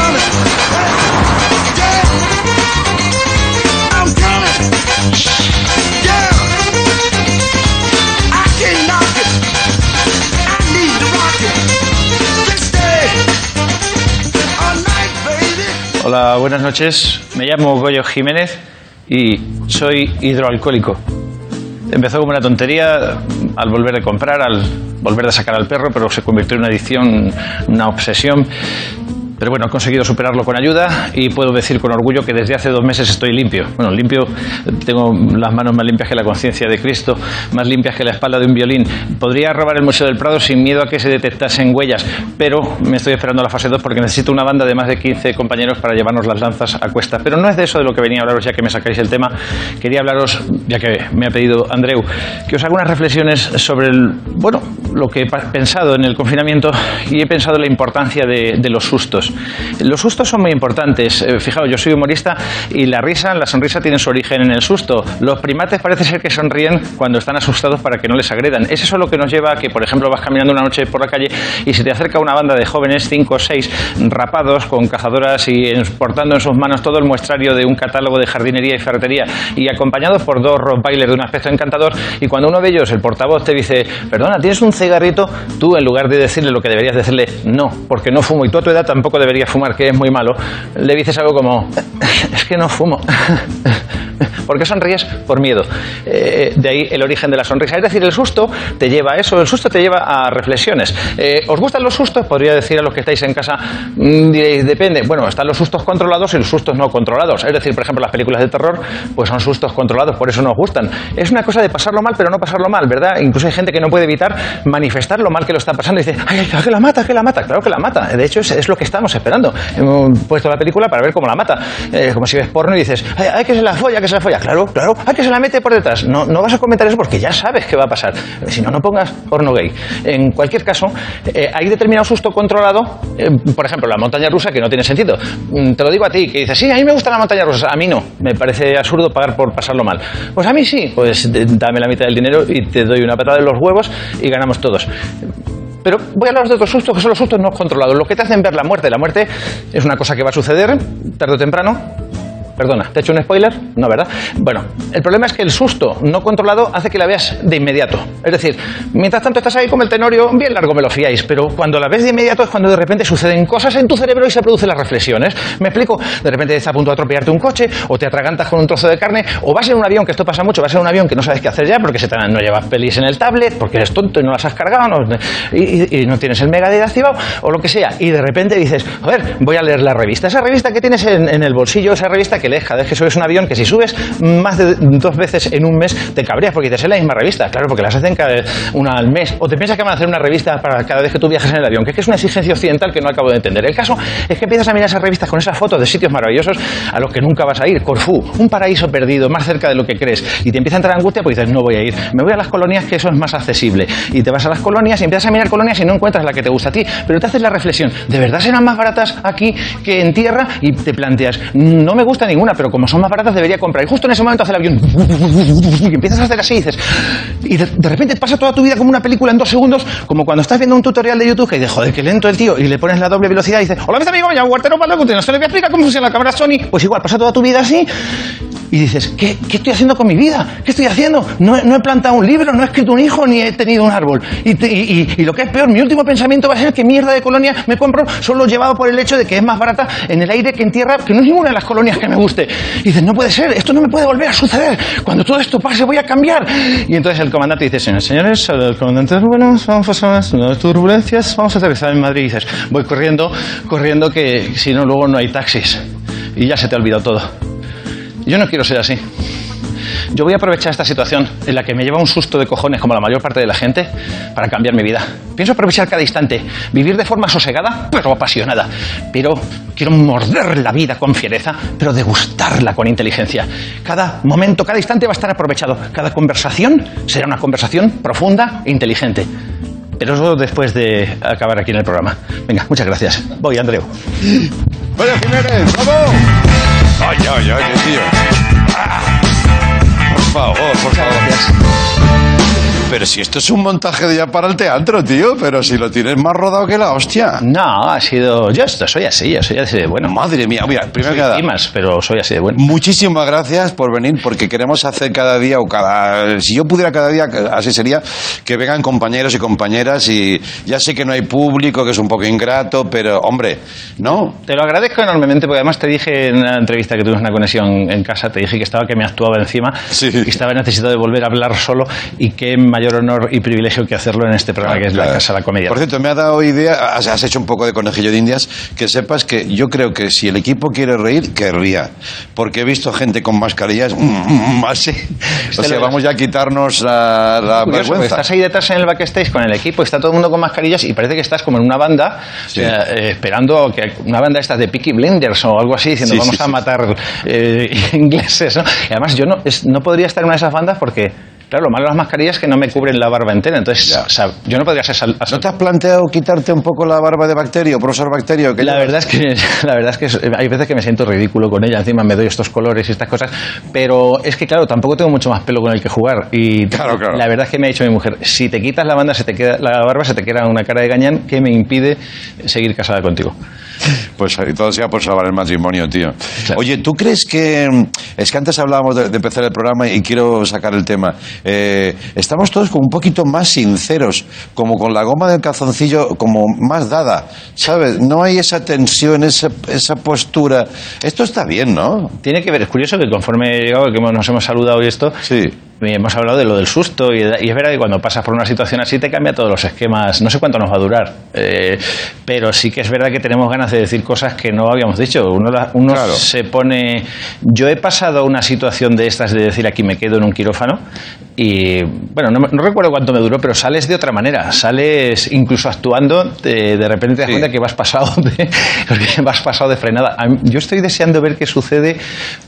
Speaker 22: Hola, buenas noches. Me llamo Goyo Jiménez y soy hidroalcohólico. Empezó como una tontería al volver de comprar, al volver de sacar al perro, pero se convirtió en una adicción, una obsesión. Pero bueno, he conseguido superarlo con ayuda y puedo decir con orgullo que desde hace dos meses estoy limpio. Bueno, limpio, tengo las manos más limpias que la conciencia de Cristo, más limpias que la espalda de un violín. Podría robar el Museo del Prado sin miedo a que se detectasen huellas, pero me estoy esperando a la fase 2 porque necesito una banda de más de 15 compañeros para llevarnos las lanzas a cuesta. Pero no es de eso de lo que venía a hablaros ya que me sacáis el tema. Quería hablaros, ya que me ha pedido Andreu, que os haga unas reflexiones sobre bueno, lo que he pensado en el confinamiento y he pensado en la importancia de los sustos. Sustos. Los sustos son muy importantes. Eh, fijaos, yo soy humorista y la risa, la sonrisa tiene su origen en el susto. Los primates parece ser que sonríen cuando están asustados para que no les agredan. Es eso lo que nos lleva a que, por ejemplo, vas caminando una noche por la calle y se te acerca una banda de jóvenes, cinco o seis, rapados, con cazadoras y portando en sus manos todo el muestrario de un catálogo de jardinería y ferretería y acompañados por dos rottweilers de un aspecto encantador y cuando uno de ellos, el portavoz, te dice, perdona, ¿tienes un cigarrito? Tú, en lugar de decirle lo que deberías decirle, no, porque no fumo y tú a tu edad tampoco deberías fumar, que es muy malo, le dices algo como, es que no fumo. (laughs) ¿Por qué sonríes? Por miedo. Eh, de ahí el origen de la sonrisa. Es decir, el susto te lleva a eso, el susto te lleva a reflexiones. Eh, ¿Os gustan los sustos? Podría decir a los que estáis en casa, mm, depende. Bueno, están los sustos controlados y los sustos no controlados. Es decir, por ejemplo, las películas de terror, pues son sustos controlados, por eso nos gustan. Es una cosa de pasarlo mal, pero no pasarlo mal, ¿verdad? Incluso hay gente que no puede evitar manifestar lo mal que lo está pasando y dice, ay, que la mata, que la mata. Claro que la mata. De hecho, es lo que estamos esperando. Hemos puesto la película para ver cómo la mata. Eh, como si ves porno y dices, ay, ay, que se la folla, que se la folla. Claro, claro. Ay, que se la mete por detrás. No, no vas a comentar eso porque ya sabes qué va a pasar. Si no, no pongas porno gay. En cualquier caso, eh, hay determinado susto controlado. eh, por ejemplo, la montaña rusa, que no tiene sentido. Mm, Te lo digo a ti, que dices, sí, a mí me gusta la montaña rusa. A mí no. Me parece absurdo pagar por pasarlo mal. Pues a mí sí. Pues dame la mitad del dinero y te doy una patada en los huevos y ganamos todos. Pero voy a hablar de otros sustos que son los sustos no controlados. Lo que te hacen ver la muerte. La muerte es una cosa que va a suceder tarde o temprano. Perdona, ¿te he hecho un spoiler? No, ¿verdad? Bueno, el problema es que el susto no controlado hace que la veas de inmediato. Es decir, mientras tanto estás ahí como el tenorio, bien largo me lo fiáis, pero cuando la ves de inmediato es cuando de repente suceden cosas en tu cerebro y se producen las reflexiones. ¿Me explico? De repente estás a punto de atropellarte un coche, o te atragantas con un trozo de carne, o vas en un avión, que esto pasa mucho, vas en un avión que no sabes qué hacer ya porque se no llevas pelis en el tablet, porque eres tonto y no las has cargado, no- y, no tienes el megadata activado, o lo que sea, y de repente dices, joder, voy a leer la revista. Esa revista que tienes en, en el bolsillo, esa revista que lees cada vez que subes un avión, que si subes más de dos veces en un mes te cabrías porque dices, es la misma revista. Claro, porque las hacen cada una al mes. O te piensas que van a hacer una revista para cada vez que tú viajes en el avión, que es que es una exigencia occidental que no acabo de entender. El caso es que empiezas a mirar esas revistas con esas fotos de sitios maravillosos a los que nunca vas a ir. Corfú, un paraíso perdido, más cerca de lo que crees. Y te empieza a entrar angustia porque dices, no voy a ir. Me voy a las colonias, que eso es más accesible. Y te vas a las colonias y empiezas a mirar colonias y no encuentras la que te gusta a ti. Pero te haces la reflexión, ¿de verdad serán más baratas aquí que en tierra? Y te planteas, no me gusta ninguna, pero como son más baratas debería comprar. Y justo en ese momento hace el avión y empiezas a hacer así y dices, y de, de repente pasa toda tu vida como una película en dos segundos, como cuando estás viendo un tutorial de YouTube que dices, joder, qué lento el tío, y le pones la doble velocidad y dices, hola, mis amigos, me llamo Guartero Pablo, no se le voy a explicar cómo funciona la cámara Sony. Pues igual, pasa toda tu vida así y dices, ¿qué, qué estoy haciendo con mi vida? ¿Qué estoy haciendo? No, no he plantado un libro, no he escrito un hijo, ni he tenido un árbol. Y, te- y- y- y lo que es peor, mi último pensamiento va a ser que mierda de colonia me compro solo llevado por el hecho de que es más barata en el aire que en tierra, que no es ninguna de las colonias que me guste. Y dices, no puede ser, esto no me puede volver a suceder. Cuando todo esto pase voy a cambiar. Y entonces el comandante dice, señores, señores, el comandante bueno, vamos a las turbulencias, vamos a aterrizar en Madrid. Y dices, voy corriendo, corriendo que si no luego no hay taxis. Y ya se te ha olvidado todo. Yo no quiero ser así. Yo voy a aprovechar esta situación en la que me lleva un susto de cojones como la mayor parte de la gente para cambiar mi vida. Pienso aprovechar cada instante, vivir de forma sosegada pero apasionada. Pero quiero morder la vida con fiereza, pero degustarla con inteligencia. Cada momento, cada instante va a estar aprovechado. Cada conversación será una conversación profunda e inteligente. Pero eso después de acabar aquí en el programa. Venga, muchas gracias. Voy, Andreu.
Speaker 3: ¡Oye, Jiménez! ¡Vamos! ¡Ay, ay, ay, qué tío! Ah. Favor, por favor. Pero si esto es un montaje de ya para el teatro, tío, pero si lo tienes más rodado que la hostia.
Speaker 22: No, ha sido. Yo esto soy así, yo soy así de bueno.
Speaker 3: Madre mía, mira, primero que nada.
Speaker 22: Más, pero soy así de bueno.
Speaker 3: Muchísimas gracias por venir, porque queremos hacer cada día o cada. Si yo pudiera cada día, así sería, que vengan compañeros y compañeras y ya sé que no hay público, que es un poco ingrato, pero hombre, ¿no?
Speaker 22: Te lo agradezco enormemente porque además te dije en una entrevista que tuvimos una conexión en casa, te dije que estaba que me actuaba encima y estaba necesitado de volver a hablar solo y qué mayor honor y privilegio que hacerlo en este programa que es la Casa de la Comedia.
Speaker 3: Por cierto, me ha dado idea, has, has hecho un poco de conejillo de indias, que sepas que yo creo que si el equipo quiere reír, que ría. Porque he visto gente con mascarillas mm, mm, así. O sea, vamos ya a quitarnos la, la
Speaker 22: Curioso,
Speaker 3: vergüenza.
Speaker 22: estás ahí detrás en el backstage con el equipo, está todo el mundo con mascarillas y parece que estás como en una banda
Speaker 3: Sí.
Speaker 22: eh, esperando que una banda estas de Peaky Blinders o algo así diciendo
Speaker 3: Sí,
Speaker 22: vamos
Speaker 3: sí,
Speaker 22: a matar eh, (laughs) ingleses, ¿no? Y además yo no, es- no podría estar en una de esas bandas porque Claro, lo malo de las mascarillas es que no me me cubren la barba entera. Entonces, o sea, yo no podría ser sal-
Speaker 3: ¿No te has planteado quitarte un poco la barba de bacterio, profesor bacterio? que
Speaker 22: la
Speaker 3: llevas?
Speaker 22: verdad es que (laughs) la verdad es que es- hay veces que me siento ridículo con ella encima me doy estos colores y estas cosas pero es que claro tampoco tengo mucho más pelo con el que jugar y la verdad es que me ha dicho mi mujer si te quitas la banda se te queda la barba se te queda una cara de gañán que me impide seguir casada contigo
Speaker 3: Pues todo sea por salvar el matrimonio, tío. Oye, ¿tú crees que... mm, Es que antes hablábamos de, de empezar el programa y quiero sacar el tema. Eh, estamos todos como un poquito más sinceros, como con la goma del calzoncillo como más dada, ¿sabes? No hay esa tensión, esa, esa postura. Esto está bien, ¿no?
Speaker 22: tiene que ver es curioso que conforme he llegado, que nos hemos saludado y esto hemos hablado de lo del susto y, y es verdad que cuando pasas por una situación así te cambia todos los esquemas. No sé cuánto nos va a durar eh, pero sí que es verdad que tenemos ganas de decir cosas que no habíamos dicho. Uno, la- uno se pone yo he pasado una situación de estas de decir aquí me quedo en un quirófano y bueno no, recuerdo cuánto me duró pero sales de otra manera. Sales incluso actuando de, de repente te das cuenta que vas pasado de, (laughs) vas pasado de frenada. Yo estoy deseando ver qué sucede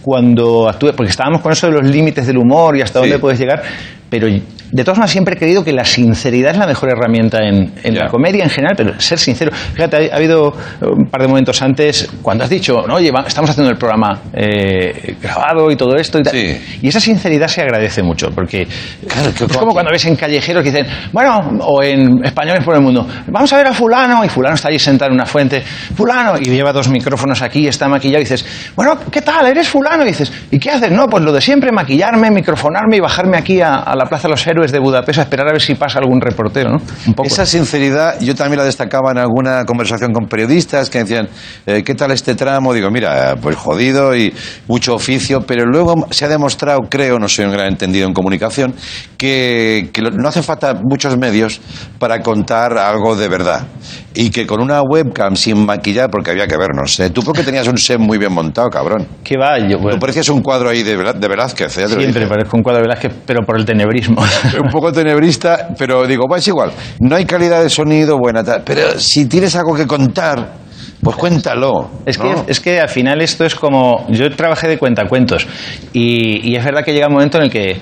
Speaker 22: cuando actúe porque estábamos con eso de los límites del humor y hasta dónde puedes llegar pero de todas maneras siempre he creído que la sinceridad es la mejor herramienta en, en la comedia en general, pero ser sincero. Fíjate, ha, ha habido un par de momentos antes cuando has dicho, no, oye, va- estamos haciendo el programa eh, grabado y todo esto y tal. Y esa sinceridad se agradece mucho, porque es como cuando ves en callejeros que dicen, bueno, o en españoles por el mundo, vamos a ver a fulano, y fulano está ahí sentado en una fuente, fulano, y lleva dos micrófonos aquí, está maquillado, y dices, bueno, ¿qué tal? ¿Eres fulano? Y dices, ¿y qué haces? No, pues lo de siempre, maquillarme, microfonarme y bajarme aquí a, a la Plaza de los Héroes de Budapest a esperar a ver si pasa algún reportero, ¿no? Un poco.
Speaker 3: Esa sinceridad yo también la destacaba en alguna conversación con periodistas que decían, eh, ¿qué tal este tramo? Digo, mira, pues jodido y mucho oficio, pero luego se ha demostrado, creo, no soy un gran entendido en comunicación, que, que no hace falta muchos medios para contar algo de verdad. Y que con una webcam sin maquillar, porque había que vernos, ¿eh? Tú porque tenías un set muy bien montado, cabrón.
Speaker 22: ¿Qué va? Yo,
Speaker 3: Tú parecías un cuadro ahí de, de Velázquez, ¿eh?
Speaker 22: Siempre parezco un cuadro de Velázquez, pero por el tenebrismo. (laughs)
Speaker 3: un poco tenebrista, pero digo, pues igual, no hay calidad de sonido buena, tal, pero si tienes algo que contar, pues cuéntalo.
Speaker 22: Es que,
Speaker 3: ¿no?
Speaker 22: es que al final esto es como. Yo trabajé de cuentacuentos y, y es verdad que llega un momento en el que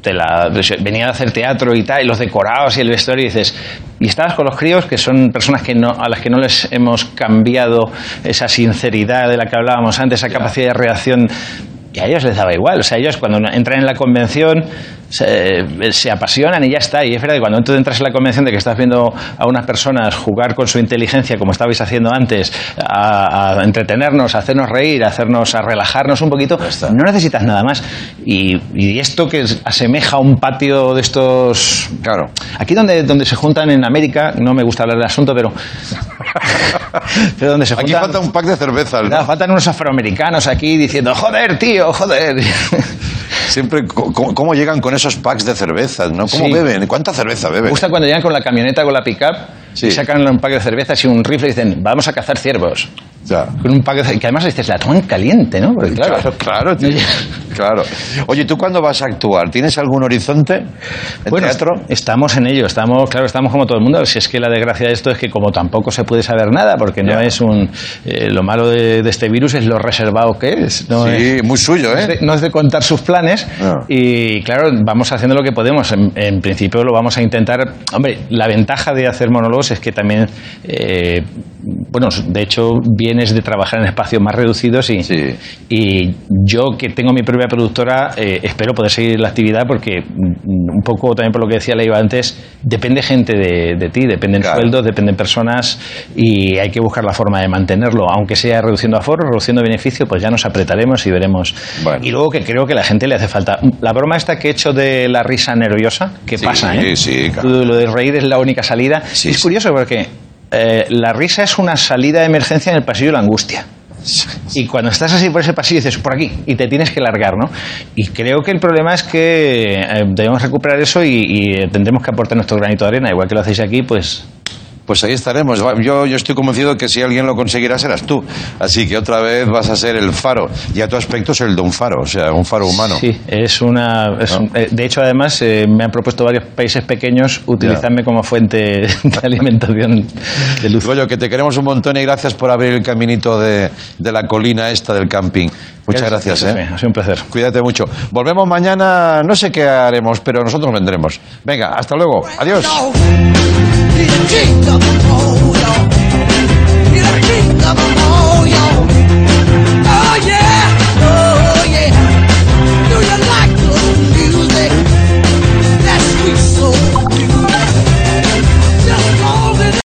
Speaker 22: te la, pues, venía a hacer teatro y tal, y los decorados y el vestuario, y dices. Y estabas con los críos, que son personas que no, a las que no les hemos cambiado esa sinceridad de la que hablábamos antes, esa capacidad de reacción. Y a ellos les daba igual. O sea, ellos cuando entran en la convención se, se apasionan y ya está. Y es verdad que cuando tú entras en la convención de que estás viendo a unas personas jugar con su inteligencia, como estabais haciendo antes, a, a entretenernos, a hacernos reír, a hacernos, a relajarnos un poquito, no necesitas nada más. Y, y esto que asemeja a un patio de estos.
Speaker 3: Claro.
Speaker 22: Aquí donde, donde se juntan en América, no me gusta hablar del asunto, pero. (laughs) pero donde se
Speaker 3: Aquí
Speaker 22: juntan.
Speaker 3: falta un pack de cervezas, ¿no?
Speaker 22: Faltan unos afroamericanos aquí diciendo, joder, tío, joder.
Speaker 3: Siempre, ¿cómo, cómo llegan con esos packs de cervezas, no? ¿Cómo
Speaker 22: Sí.
Speaker 3: beben? ¿Cuánta cerveza
Speaker 22: Me
Speaker 3: beben?
Speaker 22: gusta cuando llegan con la camioneta, con la pickup, y sacan un pack de cervezas y un rifle y dicen, vamos a cazar ciervos. Con un cervezas. Que además dices, la toman caliente, ¿no? Porque claro,
Speaker 3: Claro, claro, tío. (laughs) claro. Oye, ¿tú cuándo vas a actuar? ¿Tienes algún horizonte? ¿En
Speaker 22: Bueno,
Speaker 3: teatro?
Speaker 22: estamos en ello, estamos, claro, estamos como todo el mundo. Si es que la desgracia de esto es que como tampoco se puede saber nada, porque no es un eh, lo malo de, de este virus es lo reservado que es. No
Speaker 3: Sí,
Speaker 22: es-
Speaker 3: muy suyo,
Speaker 22: no es
Speaker 3: ¿eh?
Speaker 22: de- no es de contar sus planes y claro, vamos haciendo lo que podemos. En, en principio lo vamos a intentar. Hombre, la ventaja de hacer monólogos es que también, eh, bueno, de hecho vienes de trabajar en espacios más reducidos y, y yo que tengo mi propia productora eh, espero poder seguir la actividad porque mm, un poco también por lo que decía Leiva antes, depende gente de, de ti, dependen sueldos, dependen personas y hay que buscar la forma de mantenerlo, aunque sea reduciendo aforos, reduciendo beneficio, pues ya nos apretaremos y veremos. Y luego que creo que a la gente le hace falta. La broma esta que he hecho de la risa nerviosa, que pasa, ¿eh?
Speaker 3: sí, claro.
Speaker 22: Lo de reír es la única salida. es curioso porque eh, la risa es una salida de emergencia en el pasillo de la angustia. Y cuando estás así por ese pasillo dices, por aquí, y te tienes que largar, ¿no? Y creo que el problema es que eh, debemos recuperar eso y, y tendremos que aportar nuestro granito de arena, igual que lo hacéis aquí, pues
Speaker 3: pues ahí estaremos. Yo, yo estoy convencido que si alguien lo conseguirá serás tú. Así que otra vez vas a ser el faro. Y a tu aspecto es el de un faro, o sea, un faro humano.
Speaker 22: Sí, es una. es un- eh, de hecho, además, eh, me han propuesto varios países pequeños utilizarme como fuente de (laughs) alimentación de luz.
Speaker 3: Goyo, que te queremos un montón y gracias por abrir el caminito de, de la colina esta del camping. Muchas gracias,
Speaker 22: Gracias,
Speaker 3: ¿eh?
Speaker 22: Ha sido un placer.
Speaker 3: Cuídate mucho. Volvemos mañana, no sé qué haremos, pero nosotros vendremos. Venga, hasta luego. Adiós.
Speaker 17: 이렇게 가면 뭐야 이렇게 가면 뭐야